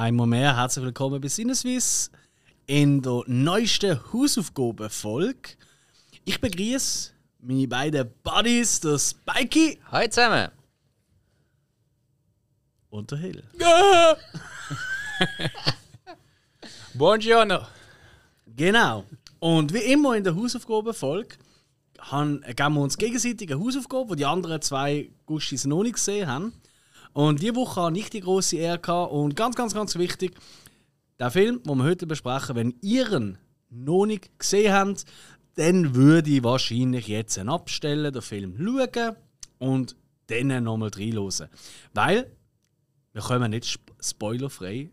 Einmal mehr herzlich willkommen bei Sinneswiss in der neuesten Hausaufgabenfolge. Ich begrüße meine beiden Buddies, der Spikey Hallo zusammen. und der Hill. Buongiorno. Genau. Und wie immer in der Hausaufgabenfolge haben- geben wir uns gegenseitig eine Hausaufgabe, die die anderen zwei Guschis noch nicht gesehen haben. Und diese Woche habe ich die große Ehre gehabt. Und ganz, ganz, ganz wichtig, der Film, den wir heute besprechen, wenn ihr ihn noch nicht gesehen habt, dann würde ich wahrscheinlich jetzt einen abstellen, den Film schauen und dann nochmal reinhören. Weil wir kommen nicht sp spoilerfrei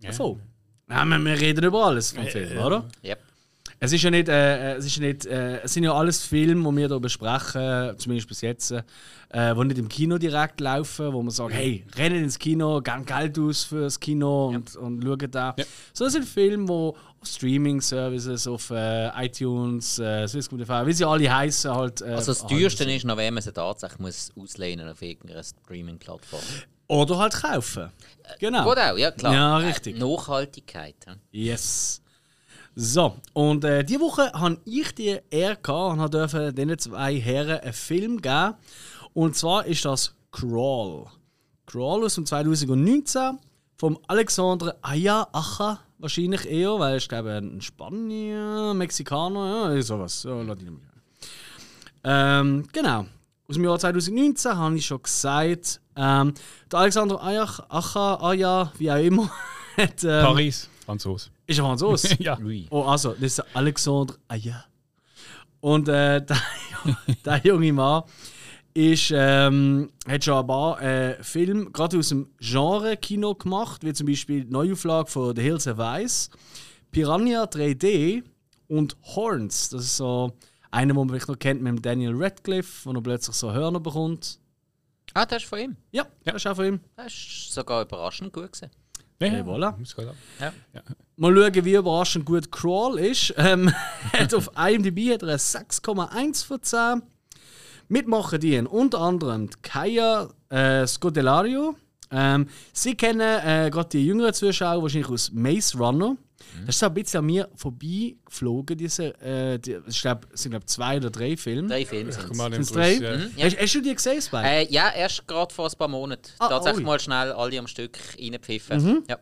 davon. Ja, wir, wir reden über alles vom Film, oder? Yep. Es ist ja nicht, äh, es ist nicht, äh, es sind ja alles Filme, die wir hier besprechen, zumindest bis jetzt, äh, die nicht im Kino direkt laufen, wo man sagt, hey, rennen ins Kino, geben Geld aus fürs Kino und, und schauen da. So das sind Filme, die auf Streaming-Services, auf äh, iTunes, äh, Swisscom TV, wie sie alle heißen, halt. Äh, Also das erhalten teuerste ist noch, wenn man sie tatsächlich muss auslehnen auf irgendeiner Streaming-Plattform. Oder halt kaufen. Genau. Gut auch, ja klar. Ja, richtig. Äh, Nachhaltigkeit. ja. Yes. So, und äh, diese Woche habe ich die Ehre und durfte diesen zwei Herren einen Film geben. Und zwar ist das Crawl. Crawl aus dem 2019 vom Alexandre Aya Acha, wahrscheinlich eher, weil ich glaube ein Spanier, Mexikaner, ja, sowas. Ja, Lateinamerika. Ähm, genau. Aus dem Jahr 2019 habe ich schon gesagt. Ähm, der Alexander Ayach, Acha, Aya, wie auch immer, hat, ähm, Paris, Franzose. Ist er Franzose? ja. Oh, also, das ist Alexandre Aya. Und äh, der, der junge Mann ist, ähm, hat schon ein paar äh, Filme, gerade aus dem Genre-Kino gemacht, wie zum Beispiel die Neuauflage von The Hills Have Eyes, Piranha 3D und Horns. Das ist so einer, den man vielleicht noch kennt mit dem Daniel Radcliffe, wo er plötzlich so Hörner bekommt. Ah, das ist von ihm. Ja, das ist auch von ihm. Das ist sogar überraschend gut gewesen. Ja, Hey, voilà. gut ab. Mal schauen, wie überraschend gut Crawl ist. Ähm, hat auf IMDb hat er eine 6,1 von 10. Mitmachen die unter anderem die Kaya äh, Scodelario. Ähm, sie kennen äh, gerade die jüngeren Zuschauer wahrscheinlich aus Maze Runner. Das ist so ein bisschen an mir vorbeigeflogen, diese, äh, die, ich glaube, es sind glaub, zwei oder drei Filme. Drei Filme sind es. Drei? Ja. Ja. Hast, hast du die gesehen, Spike? Äh, ja, erst gerade vor ein paar Monaten. Ah, Tatsächlich ui. mal schnell alle am Stück reinpfiffen. Mhm. Ja.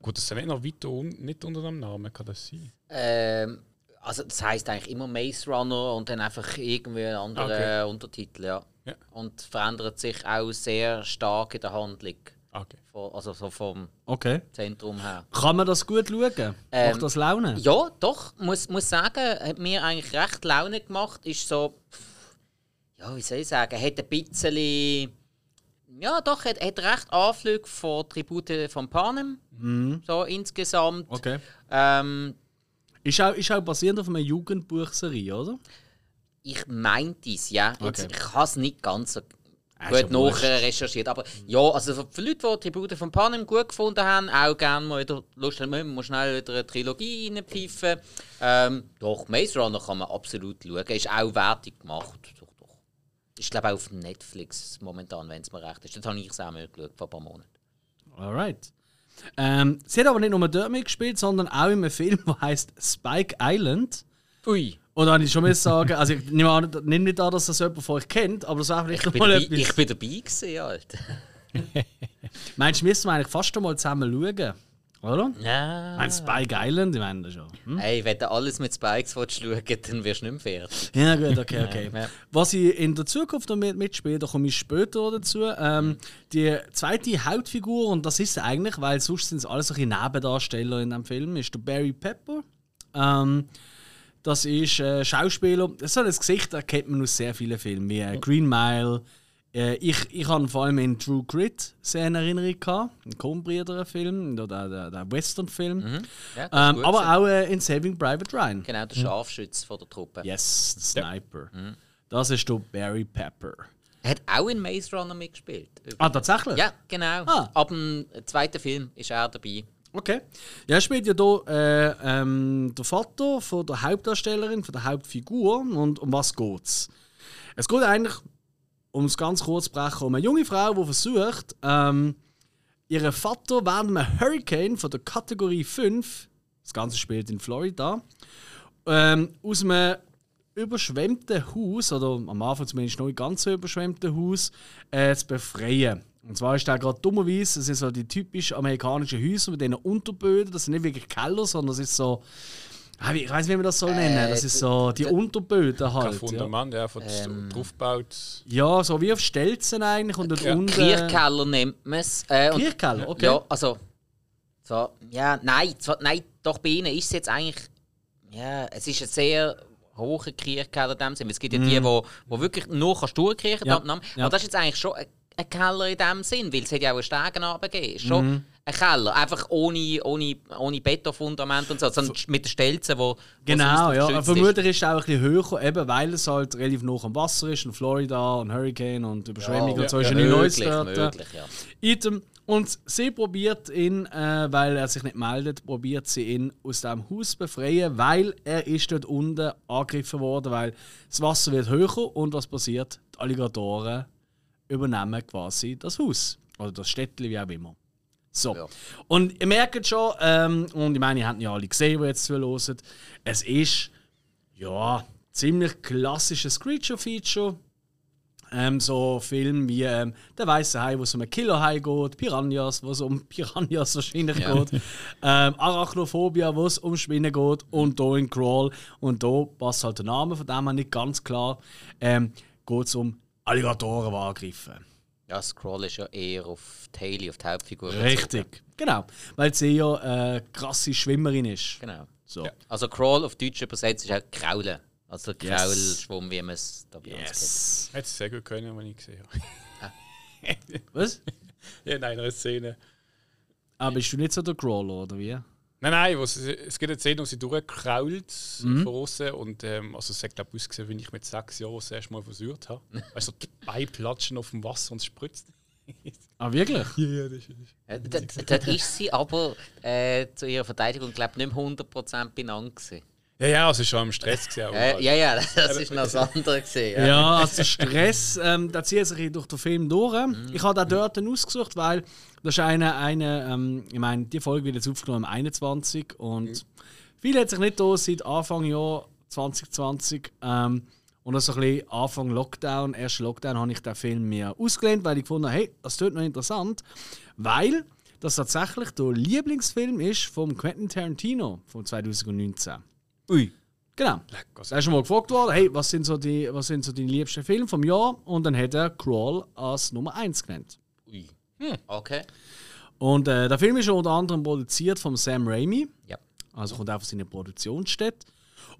Gut, das ist noch weiter un nicht unter dem Namen, kann das sein? Ähm, also das heisst eigentlich immer Maze Runner und dann einfach irgendwie ein anderer Okay. Untertitel, ja. Ja. Und verändert sich auch sehr stark in der Handlung. Okay. Von, also so vom Okay. Zentrum her. Kann man das gut schauen? Ähm, Macht das Laune? Ja, doch, muss, muss sagen, hat mir eigentlich recht Laune gemacht. Ist so, ja, wie soll ich sagen, hat ein bisschen, ja doch, hat, hat recht Anflüge von Tribute von Panem, so insgesamt. Okay. Ähm, Ist auch, ist auch basierend auf einer Jugendbuchserie, oder? ich meinte es, ja. Jetzt, Okay. Ich habe es nicht ganz so gut ja nachher recherchiert. Aber ja, also für Leute, die Tribute von Panem gut gefunden haben, auch gerne mal wieder Lust haben, man muss schnell wieder eine Trilogie reinpfeifen. Ähm, doch, Maze Runner kann man absolut schauen. Ist auch wertig gemacht. Doch, doch. Ist glaube ich auch auf Netflix momentan, wenn es mir recht ist. Das habe ich es auch mal geschaut, vor ein paar Monaten. Alright. Ähm, sie hat aber nicht nur dort mitgespielt, sondern auch in einem Film, der heißt Spike Island. Ui. Und da habe ich schon mal sagen, also ich nehme, an, nehme nicht an, dass das jemand von euch kennt, aber das wäre vielleicht Ich mal dabei, etwas. ich bin dabei gewesen, Alter. Meinst du, müssen wir eigentlich fast einmal zusammen schauen? Oder? Ja. Ich meine, Spike Island, ich meine das schon. Hm? Hey, wenn du alles mit Spikes schauen dann wirst du nicht mehr fertig. Ja, gut, okay, okay. Ja. Was ich in der Zukunft noch mit, mitspiele, da komme ich später dazu. Ähm, die zweite Hauptfigur, und das ist eigentlich, weil sonst sind es alles solche Nebendarsteller in dem Film, ist der Barry Pepper. Ähm, das ist äh, Schauspieler. So ein Gesicht erkennt man aus sehr vielen Filmen, wie äh, Green Mile. Äh, ich ich habe vor allem in True Grit sehr in Erinnerung gehabt, ein Coen-Brüder-Film, oder der, der Western-Film. Ja, das ist Ähm, aber auch äh, in Saving Private Ryan. Genau, der Scharfschütz von der Truppe. Yes, der Sniper. Das ist der Barry Pepper. Er hat auch in Maze Runner mitgespielt. Ah, tatsächlich? Ja, genau. Ah. Ab dem zweiten Film ist er dabei. Okay. Ja, spielt ja hier äh, ähm, der Vater von der Hauptdarstellerin, von der Hauptfigur. Und um was geht's? Es geht eigentlich, um es ganz kurz zu brechen, um eine junge Frau, die versucht, ähm, ihr Vater während einem Hurricane von der Kategorie 5, das Ganze spielt in Florida, ähm, aus einem überschwemmten Haus, oder am Anfang zumindest noch nicht ganz so überschwemmten Haus, äh, zu befreien. Und zwar ist der gerade dummerweise, das sind so die typischen amerikanischen Häuser mit diesen Unterböden, das sind nicht wirklich Keller, sondern das ist so, ah, ich weiß nicht, wie man das soll nennen, das ist so die Unterböden halt. Ja. Fundament, ja, von Ähm. draufgebaut. ja, so wie auf Stelzen eigentlich und dort Ja. unten... Kirchkeller nennt man es. Äh, Kirchkeller, okay. Ja, also. Zwar, ja, nein, zwar, nein, doch bei ihnen ist es jetzt eigentlich. Ja, es ist ein sehr hoher Kirchkeller in dem Sinne. Es gibt ja die, wo, wo wirklich nur kannst durchkriechen Mhm. Ja, ja. Aber das ist jetzt eigentlich schon ein, ein Keller in dem Sinn, weil es hat ja auch einen Stegen runtergegeben. Schon Mhm. ein Keller, einfach ohne, ohne, ohne Betonfundament und so, sondern mit den Stelzen, wo Genau, ja. Vermutlich ist es auch ein bisschen höher, eben weil es halt relativ nah am Wasser ist, in Florida und Hurricane und Überschwemmung und so ist ja, nicht Neues möglich, dort. ja. Item. Und sie probiert ihn, äh, weil er sich nicht meldet, probiert sie ihn aus dem Haus zu befreien, weil er ist dort unten angegriffen worden, weil das Wasser wird höher und was passiert? Die Alligatoren übernehmen quasi das Haus. Oder das Städtchen, wie auch immer. So. Ja. Und ihr merkt schon, ähm, und ich meine, ihr habt ja alle gesehen, die jetzt zuhören, es ist ja ziemlich klassisches Creature-Feature. Ähm, so Filme wie ähm, Der weiße Hai, wo es um einen Killerhai geht, Piranhas, wo es um Piranhas wahrscheinlich Ja. geht, ähm, Arachnophobia, wo es um Spinnen geht und hier in Crawl. Und da passt halt der Name von dem her nicht ganz klar. Ähm, geht es um Alligatoren, angreifen. Ja, Scroll ist ja eher auf Taily, auf die Hauptfigur. bezogen. Richtig, genau. Weil sie ja äh, krasse Schwimmerin ist. Genau. So. Ja. Also Crawl auf Deutsch übersetzt ist auch Kraulen. Also Yes. Kraulschwumm, wie man es da bei uns Yes. Hätte es sehr gut können, wenn ich gesehen habe. Was? ja, in einer Szene. Aber bist du nicht so der Crawler, oder wie? Nein, nein, sie, es gibt eine Szene, wo sie durchkrault Mhm. von außen und ähm, also es hat glaube ich ausgesehen, wie ich mit sechs Jahren das erste Mal versucht habe. Also die Beine platschen auf dem Wasser und es spritzt. Ah, wirklich? Ja, ja, das ist. Äh, Dort ist sie aber äh, zu ihrer Verteidigung, glaube ich, nicht mehr 100% benannt. gewesen. Ja, ja, also schon im Stress gesehen. Äh, ja, ja, das ist noch das andere. Gewesen, Ja, ja. also Stress, ähm, der zieht sich durch den Film durch. Ich habe da dort ausgesucht, weil das ist eine, eine ähm, ich meine, die Folge wird jetzt aufgenommen am 21 und viel hat sich nicht da seit Anfang Jahr 2020. Ähm, und das so ein bisschen Anfang Lockdown, erster Lockdown, habe ich den Film mir ausgelehnt, weil ich gefunden habe, hey, das tut noch interessant, weil das tatsächlich der Lieblingsfilm ist vom Quentin Tarantino von 2019. Ui. Genau. Leck, also, Da ist schon mal gefragt worden, hey, was sind so die, was sind so deine liebsten Filme vom Jahr? Und dann hat er Crawl als Nummer 1 genannt. Ui. Okay. Und äh, der Film ist unter anderem produziert von Sam Raimi, Ja. also kommt auch von seiner Produktionsstätte.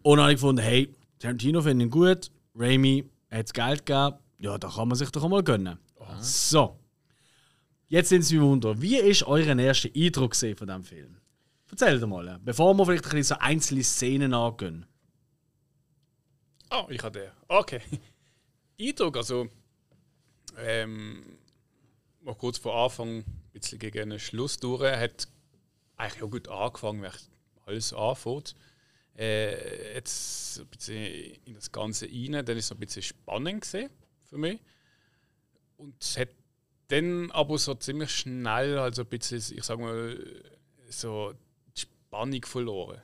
Und dann habe ich gefunden, hey, Tarantino finde ich gut, Raimi hat Geld gegeben, ja, da kann man sich doch auch mal gönnen. So. Jetzt sind Sie Wunder, wie ist euer erster Eindruck von diesem Film? Erzählt mal, äh, bevor wir vielleicht ein bisschen so einzelne Szenen angehen. Oh, ich habe den. Okay. Eindruck, also. Ähm, mal kurz vor Anfang, ein bisschen gegen den Schluss durch, hat eigentlich auch gut angefangen, wenn alles anfängt. Äh, jetzt ein bisschen in das Ganze rein, dann ist es ein bisschen spannend gesehen für mich. Und es hat dann aber so ziemlich schnell, also ein bisschen, ich sag mal, so Spannung verloren.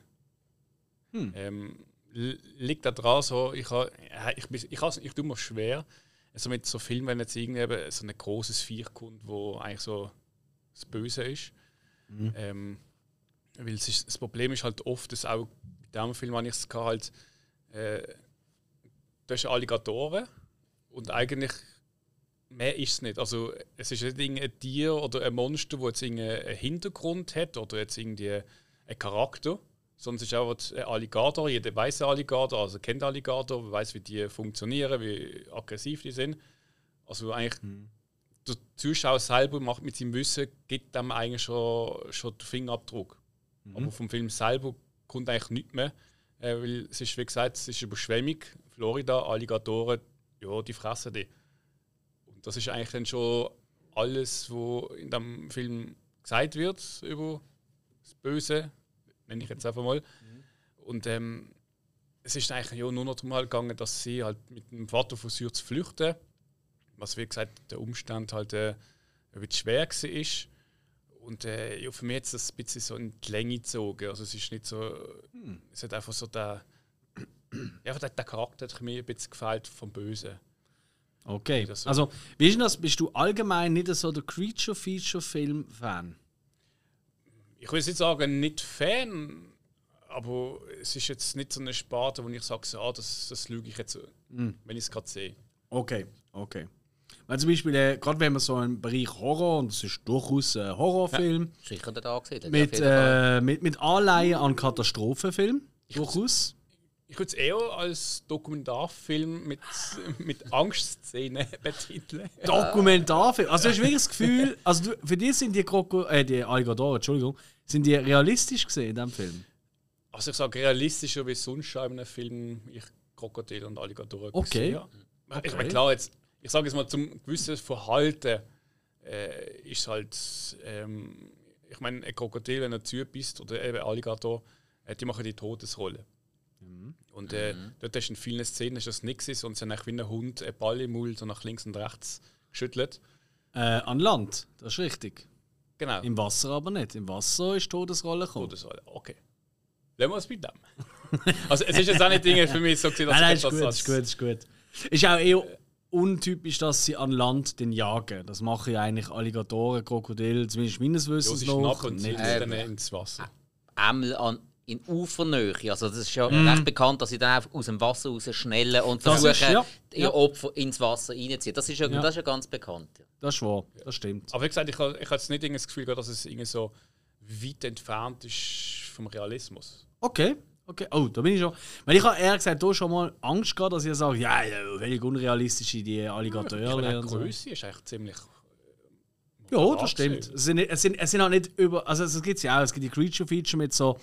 Ähm, l- liegt da dran, so, ich, ha, ich, bin- ich, has- ich tue mir schwer, also mit so Filmen, wenn jetzt irgendwie so ein großes Viech kommt, wo eigentlich so das Böse ist. Ähm, weil ist, das Problem ist halt oft, dass auch bei diesem Film, wenn ich es halt, äh, da ist Alligatoren und eigentlich mehr ist es nicht. Also es ist nicht irgendein Tier oder ein Monster, das jetzt irgendeinen Hintergrund hat oder jetzt irgendwie einen Charakter, sondern es ist auch ein Alligator. Jeder weiß einen Alligator, also kennt Alligator, weiß, wie die funktionieren, wie aggressiv die sind. Also eigentlich der Zuschauer selber macht mit seinem Wissen, gibt dem eigentlich schon, schon den Fingerabdruck. Aber vom Film selber kommt eigentlich nichts mehr. Äh, weil es ist, wie gesagt, es ist Überschwemmung. Florida, Alligatoren, ja, die fressen die. Und das ist eigentlich dann schon alles, was in dem Film gesagt wird über das Böse, nenne ich jetzt einfach mal. Und ähm, es ist eigentlich ja nur noch darum halt gegangen, dass sie halt mit dem Vater versucht zu flüchten. Was wie gesagt der Umstand halt äh, ein bisschen schwer war. Und äh, ja, für mich hat es das ein bisschen so in die Länge gezogen. Also es ist nicht so. Es hat einfach so der. Ja, der, der Charakter hat mir ein bisschen gefällt vom Bösen. Okay. Also, wie ist denn das? Bist du allgemein nicht so der Creature-Feature-Film-Fan? Ich will jetzt nicht sagen, nicht Fan, aber es ist jetzt nicht so eine Sparte, wo ich sage, so, ah, das, das lüge ich jetzt, wenn ich es gerade sehe. Okay, okay. Weil zum Beispiel, äh, gerade wenn man so im Bereich Horror, und das ist durchaus ein Horrorfilm, Sicher nicht angesehen. mit, äh, mit, mit Anleihen an Katastrophenfilm, durchaus. Ich würde es eher als Dokumentarfilm mit, mit Angstszenen betiteln. Dokumentarfilm. Also, du hast wirklich das Gefühl, also du, für dich sind die, Kroko äh, die Alligatoren, Entschuldigung, sind die realistisch gesehen in diesem Film? Also ich sage realistischer wie sonst in einem Film ich Krokodil und Alligatoren Okay. gesehen habe. Ich Okay. meine, klar, jetzt, ich sage jetzt mal, zum gewissen Verhalten äh, ist halt, ähm, ich meine, ein Krokodil, wenn er zubisst, oder eben Alligator, äh, die machen die Todesrolle. Und äh, dort hast du in vielen Szenen ist das nichts, und sie haben wie ein Hund einen Ball im Mund so nach links und rechts geschüttelt. Äh, an Land, das ist richtig. Genau. Im Wasser aber nicht. Im Wasser ist Todesrolle gekommen. Todesrolle, okay. Lassen wir es bei dem. also es ist jetzt auch nicht Dinge für mich so gesehen, dass Nein, nein, ich ist gut, das ist gut, ist gut. Ist auch eher untypisch, dass sie an Land den jagen. Das machen ja eigentlich Alligatoren, Krokodile, zumindest meines Ja, Wissens sie noch. schnappen und Nicht. sie dann ins Wasser. Ämmel an, in Ufernähe. Also das ist ja recht bekannt, dass sie dann einfach aus dem Wasser raus schnellen und versuchen, ist- ja, ihr ja. Opfer ins Wasser reinzuziehen. Das ist ja, Ja. das ist ja ganz bekannt. Ja. Das ist wahr, das stimmt. Aber wie gesagt, ich habe ich habe jetzt nicht das Gefühl, gehabt, dass es irgendwie so weit entfernt ist vom Realismus. Okay, okay. Oh, da bin ich schon. Weil ich habe ehrlich gesagt da schon mal Angst gehabt, dass ihr sagt, ja, ja völlig unrealistisch die Ich und die so. Größe ist eigentlich ziemlich. Ja, moderat das stimmt. Es sind, es sind, es sind auch nicht über. Also, es gibt ja auch. Es gibt die Creature-Feature mit so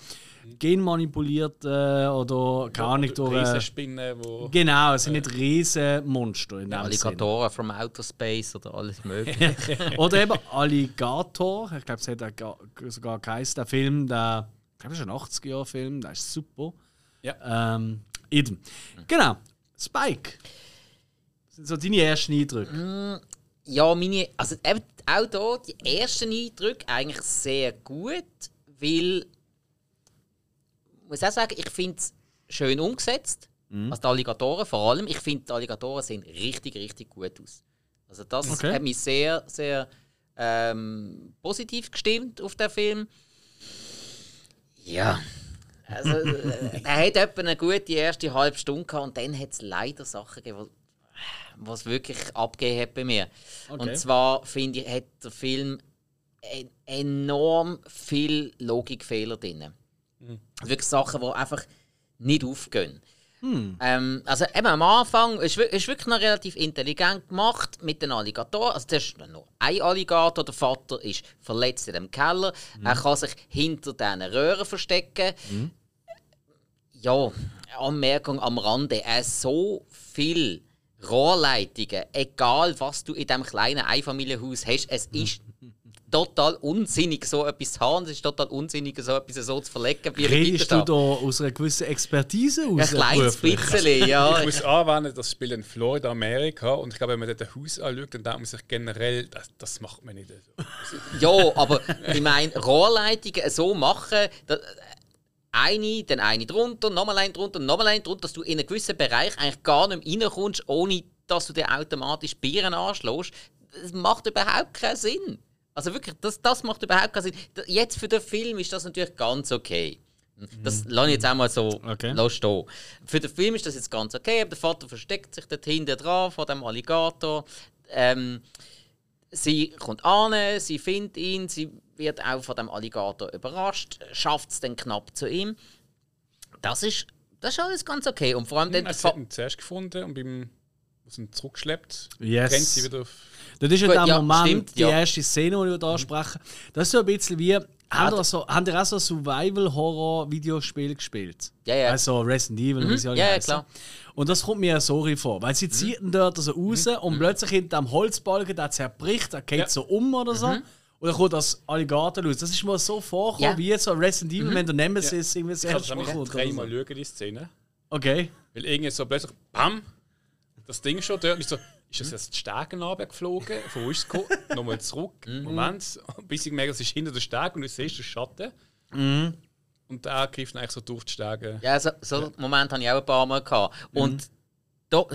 genmanipulierten oder keine Ahnung durch. äh, Riesenspinnen, wo. Genau, es sind nicht riesen Monster in. Alligatoren from Outer Space oder alles mögliche. Oder eben Alligator. Ich glaube, es hat sogar geheißen, der Film, der. Ich glaube, das ist ein 80er-Film, der ist super. Ja. Ähm, eben. Genau. Spike. Das sind so deine ersten Eindrücke. ja, meine, also eben auch da die ersten Eindrücke eigentlich sehr gut, weil muss auch sagen, ich finde es schön umgesetzt. Also die Alligatoren vor allem. Ich finde, die Alligatoren sehen richtig, richtig gut aus. Also das Okay. hat mich sehr, sehr ähm, positiv gestimmt auf den Film. Ja. Also, äh, er hat etwa eine gute erste halbe Stunde gehabt und dann hat es leider Sachen gegeben, was wirklich abgegeben hat bei mir. Okay. Und zwar finde ich, hat der Film en enorm viel Logikfehler drin. Wirklich Sachen, die einfach nicht aufgehen. Ähm, also eben am Anfang ist, ist wirklich noch relativ intelligent gemacht mit den Alligatoren. Also das ist nur ein Alligator, der Vater ist verletzt in dem Keller. Er kann sich hinter diesen Röhren verstecken. Ja, Anmerkung am Rande. Er so viel Rohrleitungen, egal was du in diesem kleinen Einfamilienhaus hast, es ist total unsinnig, so etwas zu haben. Es ist total unsinnig, so etwas so zu verlegen wie ein Redest du da aus einer gewissen Expertise Ein aus? kleines beruflich? bisschen, ja. Ich muss anwenden, das Spiel in Florida, Amerika. Und ich glaube, wenn man dort ein Haus anschaut, dann denkt man sich generell, das, das macht man nicht so. Ja, aber ich meine, Rohrleitungen so machen, da, eine, dann eine drunter, nochmal eine drunter, nochmal eine drunter, dass du in einen gewissen Bereich eigentlich gar nicht mehr reinkommst, ohne dass du dir automatisch Bieren anschlägst. Das macht überhaupt keinen Sinn. Also wirklich, das, das macht überhaupt keinen Sinn. Jetzt für den Film ist das natürlich ganz okay. Das lasse ich jetzt auch mal so Okay. stehen. Für den Film ist das jetzt ganz okay, aber der Vater versteckt sich dort hinten dran vor dem Alligator. Ähm, Sie kommt an, sie findet ihn, sie wird auch von dem Alligator überrascht, schafft es dann knapp zu ihm. Das ist, das ist alles ganz okay. Und vor allem dann Er der hat ihn zuerst gefunden und beim was ihn zurückgeschleppt, Yes. rennt sie wieder auf. Das ist ja Gut, der ja, Moment, stimmt, die ja. erste Szene, die wir hier ansprechen. Das ist so ein bisschen wie. Habt ihr, so, habt ihr auch so Survival-Horror-Videospiel gespielt? Ja, ja. Also Resident Evil, wie sie alle ja, ja, klar. Und das kommt mir so vor, weil sie Mhm. zieht ihn dort so raus und plötzlich hinter dem Holzbalken, der zerbricht, der geht Ja. so um oder so. Und dann kommt das Alligator raus. Das ist mir so vorgekommen, Mhm. Ja. Mhm. wie jetzt so Resident Evil, wenn der Nemesis irgendwie das Ich habe dreimal schauen, die Szene. Okay. Weil irgendwie so plötzlich, bam, das Ding schon dort. Und ich so, ist das jetzt die Stegen runtergeflogen, von es gekommen, nochmal zurück, Moment, bis ich merke, es ist hinter der Steg und du siehst den Schatten. Und der greift dann eigentlich so durch die Stege. Ja, so, so einen Moment hatte ich auch ein paar Mal. Gehabt. Und da,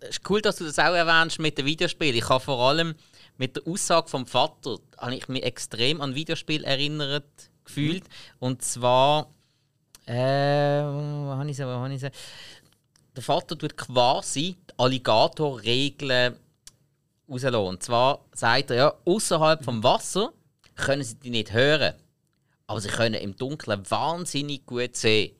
es ist cool, dass du das auch erwähnst mit dem Videospiel. Ich habe vor allem mit der Aussage vom Vater habe ich mich extrem an Videospiel erinnert gefühlt. Und zwar, äh, wo habe ich so, wo habe ich so? Der Vater tut quasi die Alligatorregeln rauslassen. Und zwar sagt er ja, außerhalb vom Wasser können sie die nicht hören, aber sie können im Dunkeln wahnsinnig gut sehen.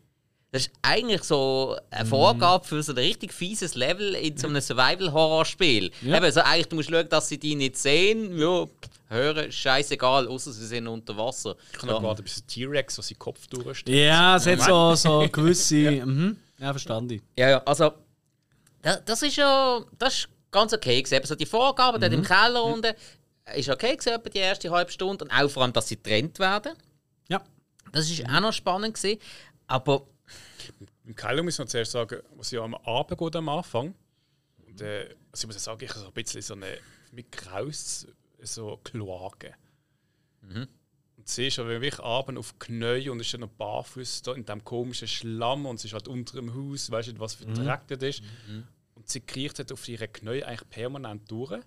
Das ist eigentlich so eine Vorgabe für so ein richtig fieses Level in so einem Survival-Horror-Spiel. Ja. Eben, so eigentlich, du musst schauen, dass sie die nicht sehen. Ja, hören, scheißegal, außer sie sind unter Wasser. Ich kann noch warten, bis ein T-Rex, was seinen Kopf durchsteht. Ja, es hat so, so gewisse. ja. Mhm. Ja, verstanden. Ja, ja, also das, das ist ja das ist ganz okay gewesen. Also die Vorgaben dort im Keller unten ist okay gewesen, die erste halbe Stunde und auch vor allem, dass sie getrennt werden. Ja. Das ist auch noch spannend gewesen. Aber Im Keller muss man zuerst sagen, was ja am Abend geht am Anfang. Und äh, also ich muss ja sagen, ich habe so ein bisschen so eine mit Kraus so Kloake. Du siehst aber wirklich abend auf Knie und es ist dann noch barfuß da in diesem komischen Schlamm und es ist halt unter dem Haus, weißt du, was für Dreck das ist. Und sie kriecht halt auf ihre Knie eigentlich permanent durch.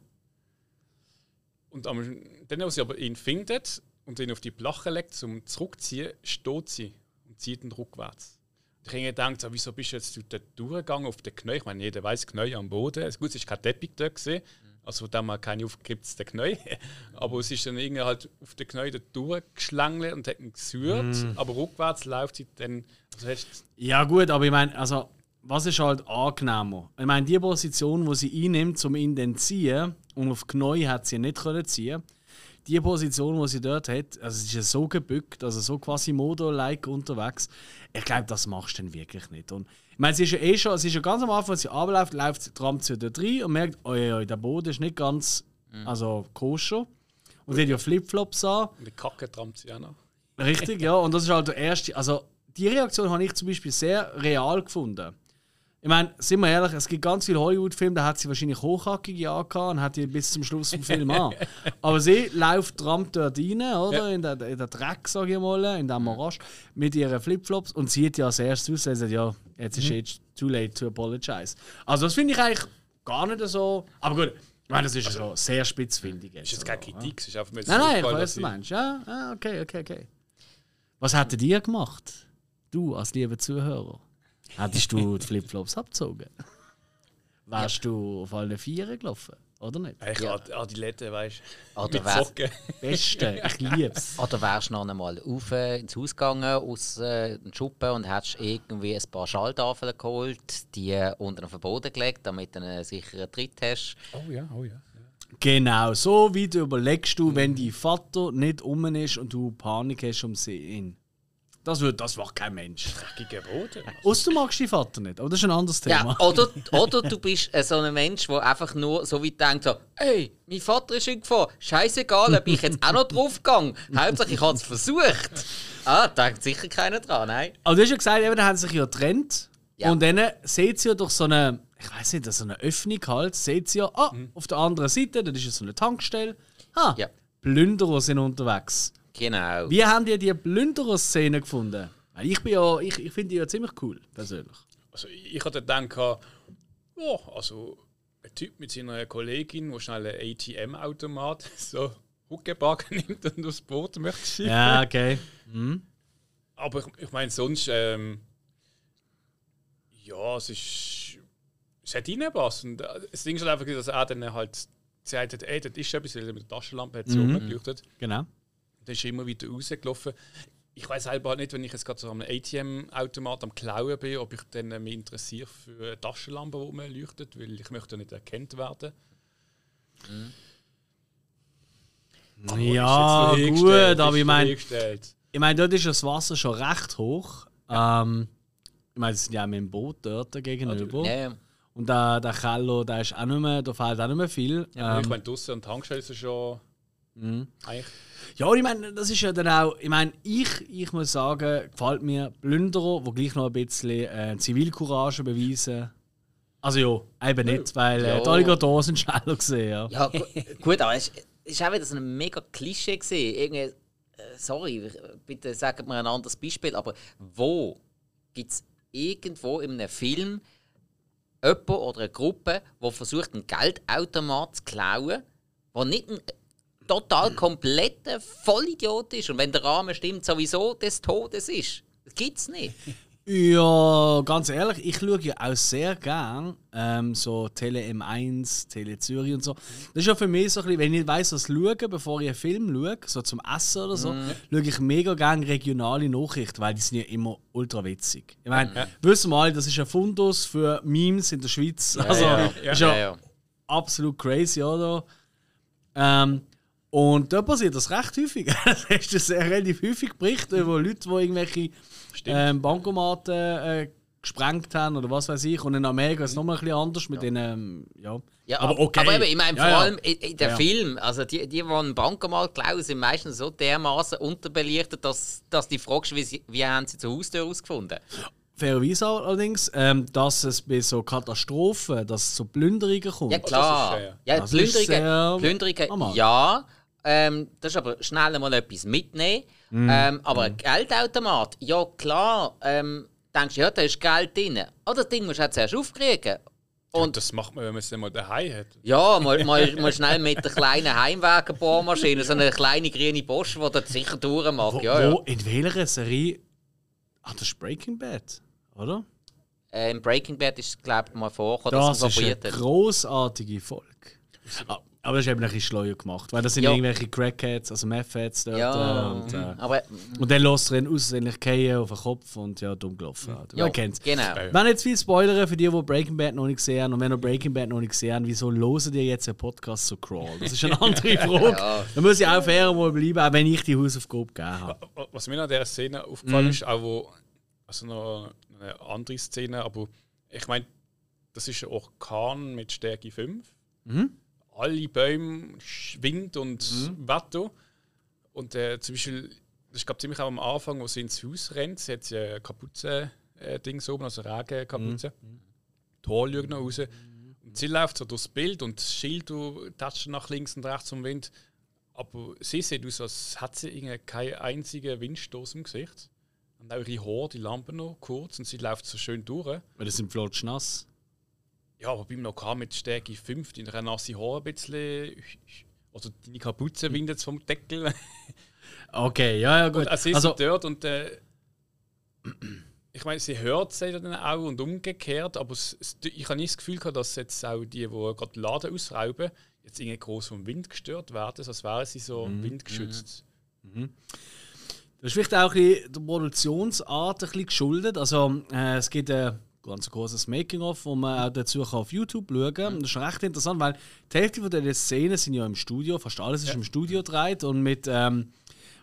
Und am, dann, als sie aber ihn findet und ihn auf die Plache legt, zum zurückziehen, steht sie und zieht ihn rückwärts. Ich habe gedacht, so, wieso bist du jetzt dort durchgegangen auf den Knie? Ich meine, jeder weiß Knie am Boden. Es gut, es ist kein Teppich dort gesehen, also dem mal keine aufgekippten Knie. aber es ist dann irgendwie halt auf den Knie dort durchgeschlängelt und hat ihn gesucht. Aber rückwärts läuft sie dann. Also Ja, gut, aber ich meine, also, was ist halt angenehmer? Ich meine, die Position, wo sie einnimmt, um ihn dann zu ziehen, und auf die Knie hat sie nicht können ziehen. Die Position, die sie dort hat, also es ist ja so gebückt, also so quasi Modo-like unterwegs. Ich glaube, das machst du dann wirklich nicht. Und ich meine, sie ist ja eh schon, sie ist ja ganz am Anfang, als sie runterläuft, läuft sie, trampt sie dort rein und merkt, oh ja, der Boden ist nicht ganz also koscher. Und sie hat ja Flipflops an. und die Kacke trampt sie auch noch. Richtig, ja. Und das ist halt der erste. Also, die Reaktion habe ich zum Beispiel sehr real gefunden. Ich meine, sind wir ehrlich, es gibt ganz viele Hollywood-Filme, da hat sie wahrscheinlich hochhackige angehabt und hat die bis zum Schluss vom Film an. Aber sie läuft, trampt dort rein, oder? Ja. In, der, in der Dreck, sage ich mal, in dem Morasch, mit ihren Flipflops und sieht ja als erstes aus, und sagt, ja, jetzt ist jetzt too late to apologize. Also, das finde ich eigentlich gar nicht so. Aber gut, ich meine, das ist so sehr spitzfindig. Das ist jetzt keine Kritik, es ist einfach mir Nein, nein, ich weiß, du meinst. Ja, ah, okay, okay, okay. Was hättet ihr gemacht? Du als lieber Zuhörer? Hättest du die Flipflops abgezogen? Wärst du auf alle Vieren gelaufen? Oder nicht? Ich habe Adilette, weißt du. Oder Mit wär- Socken. Beste, ich lieb's. Oder wärst du noch einmal auf, äh, ins Haus gegangen aus äh, den Schuppen und hättest irgendwie ein paar Schalltafeln geholt, die unter den Verboten gelegt, damit du einen sicheren Tritt hast. Oh ja, oh ja. Genau, so wie du überlegst du, wenn dein Vater nicht um ist und du Panik hast um ihn. Das, wird, das macht kein Mensch. Gegen Boden. Außer du magst deinen Vater nicht, aber das ist ein anderes Thema. Ja, oder, oder du bist äh, so ein Mensch, der einfach nur so weit denkt, so, ey, mein Vater ist in Gefahr, scheißegal, ob ich jetzt auch noch draufgehe. Hauptsache, ich habe es versucht. Ah, denkt sicher keiner dran, nein. Aber du hast ja gesagt, eben, dann haben sie sich ja getrennt. Ja. Und dann seht ihr ja durch so eine, ich weiß nicht, so eine Öffnung halt, seht ihr ja, ah, auf der anderen Seite, da ist ja so eine Tankstelle. Ah, Ja. Plünderer sind unterwegs. Genau. Wie haben die die Plünderer-Szene gefunden? Weil Ich, bin ja, ich, ich finde die ja ziemlich cool, persönlich. Also ich hatte gedacht, oh, also ein Typ mit seiner Kollegin, der schnell einen ATM-Automat so Huckebacken nimmt und aufs Boot möchte schieben. Ja, okay. Mhm. Aber ich, ich meine, sonst, ähm, ja, es ist. Es hat äh, das Ding ist halt einfach, dass er dann halt gesagt hat, ey, das ist etwas, weil er mit der Taschenlampe hat so Mhm. rumgeleuchtet. Genau. Dann ist er immer wieder rausgelaufen. Ich weiß selber halt nicht, wenn ich jetzt gerade so am ATM-Automat am Klauen bin, ob ich dann äh, mich interessiere für eine Taschenlampe, die rumleuchtet, weil ich möchte ja nicht erkannt werden. Aber Ja, gut, aber ist ich meine, ich mein, dort ist das Wasser schon recht hoch. Ähm, ich meine, sie sind ja auch mit dem Boot dort gegenüber. Ja, ja. Und der, der Keller, der ist auch nicht mehr, da fehlt auch nicht mehr viel. Ja, ähm, ich meine, draussen an der Tankstelle ist es schon. Eigentlich. Ja, und ich meine, das ist ja dann auch, ich meine, ich, ich muss sagen, gefällt mir Plünderer, die gleich noch ein bisschen äh, Zivilcourage beweisen, Also ja, eben nicht, weil äh, Ja. die Alligatoren sind schneller gesehen. Ja. Ja, gu gut, aber es es war auch wieder so ein mega Klischee. Gewesen. Irgendwie, äh, sorry, bitte sagt mir ein anderes Beispiel, aber wo gibt es irgendwo in einem Film jemanden oder eine Gruppe, die versucht, einen Geldautomat zu klauen, der nicht ein total kompletter Vollidiot ist und wenn der Rahmen stimmt, sowieso des Todes ist? Das gibt es nicht. Ja, ganz ehrlich, ich schaue ja auch sehr gern ähm, so Tele M1, Tele Zürich und so. Das ist ja für mich so ein bisschen, wenn ich weiss, was schauen, bevor ich einen Film schaue, so zum Essen oder so, schaue ich mega gern regionale Nachrichten, weil die sind ja immer ultra witzig. Ich meine, wissen wir alle, das ist ein Fundus für Memes in der Schweiz. also, ja, ist ja, absolut crazy, oder? Ähm, und da passiert das recht häufig. das ist das sehr relativ häufig Berichte über Leute, die irgendwelche ähm, Bankomaten äh, gesprengt haben oder was weiß ich. Und in Amerika ist es nochmal ein bisschen anders mit den. Ähm, ja. Ja, aber okay. aber eben, ich meine, Ja, vor ja. allem in, Ja. Film, also die, die, die einen Bankomat klauen, sind meistens so dermaßen unterbelichtet, dass, dass die fragst, wie, sie, wie haben sie zur Haustür ausgefunden? Fairerweise allerdings, ähm, dass es bei so Katastrophen, dass es zu Plünderungen kommt. Ja, klar. ja, ja. Ja, Plünderungen, Plünderungen ja. Ähm, das ist aber schnell mal etwas mitnehmen. Mhm. Ähm, aber ein Geldautomat, ja klar. Ähm, denkst du, ja, da ist Geld drin. Oh, das Ding musst du zuerst aufkriegen. Und Und das macht man, wenn man es dann mal daheim hat. Ja, mal, mal, mal schnell mit der kleinen Heimwagenbohrmaschine, so eine kleine grüne Bosch, die das sicher durchmacht. Wo, Ja, ja. wo, in welcher Serie? Ah, das ist Breaking Bad, oder? Äh, Im Breaking Bad ist es, glaube ich, mal vorgekommen, Das dass ist es eine probiert hat. grossartige Folge. Ah, Aber das ist eben ein bisschen schleuer gemacht, weil das sind Ja. irgendwelche Crackheads, also Meth-Heads dort. Ja, äh, und, äh, aber und dann lässt er ihn aussehentlich fallen auf den Kopf und ja, dumm gelaufen. Ja, ja, Wer kennt's? genau. Wir werden jetzt viel spoilern für die, die Breaking Bad noch nicht gesehen haben. Und wenn ihr Breaking Bad noch nicht gesehen habt, wieso hören die jetzt einen Podcast zu Crawl? Das ist eine andere Frage. Ja. Da muss ich auch fair mal bleiben, auch wenn ich die Hausaufgabe gegeben habe. Was mir an dieser Szene aufgefallen Mhm. ist, auch wo, also noch eine andere Szene, aber ich meine, das ist ein Orkan mit Stärke 5. Mhm. Alle Bäume, Wind und Mhm. Wetter. Und äh, zum Beispiel, das glaube ziemlich auch am Anfang, wo sie ins Haus rennt, sie hat sie ein Kapuze-Ding oben, also Regenkapuze. Mhm. Tor schaut noch raus. Und sie läuft so durchs Bild und das Schild du tatscht nach links und rechts vom Wind. Aber sie sieht aus, als hat sie keinen einzigen Windstoß im Gesicht. Und auch ihre Haare, die Lampen noch kurz und sie läuft so schön durch. Weil das sind flotsch Ja, aber beim Lokal mit Stärke 5, die nasse Haare ein bisschen. Also deine Kapuze windet vom Deckel. Okay, ja, ja, gut. Und auch sie Also, dort und äh, ich meine, sie hört sie dann auch und umgekehrt, aber es, es, ich habe nicht das Gefühl gehabt, dass jetzt auch die, die gerade den Laden ausrauben, jetzt irgendwie groß vom Wind gestört werden, als wären sie so Mhm. windgeschützt. Das ist vielleicht auch ein bisschen der Produktionsart ein bisschen geschuldet. Also, äh, es gibt ein ganz großes Making-of, wo man auch dazu kann auf YouTube schauen kann. Das ist schon recht interessant, weil die Hälfte von den Szenen sind ja im Studio, fast alles ist im Studio gedreht und mit ähm,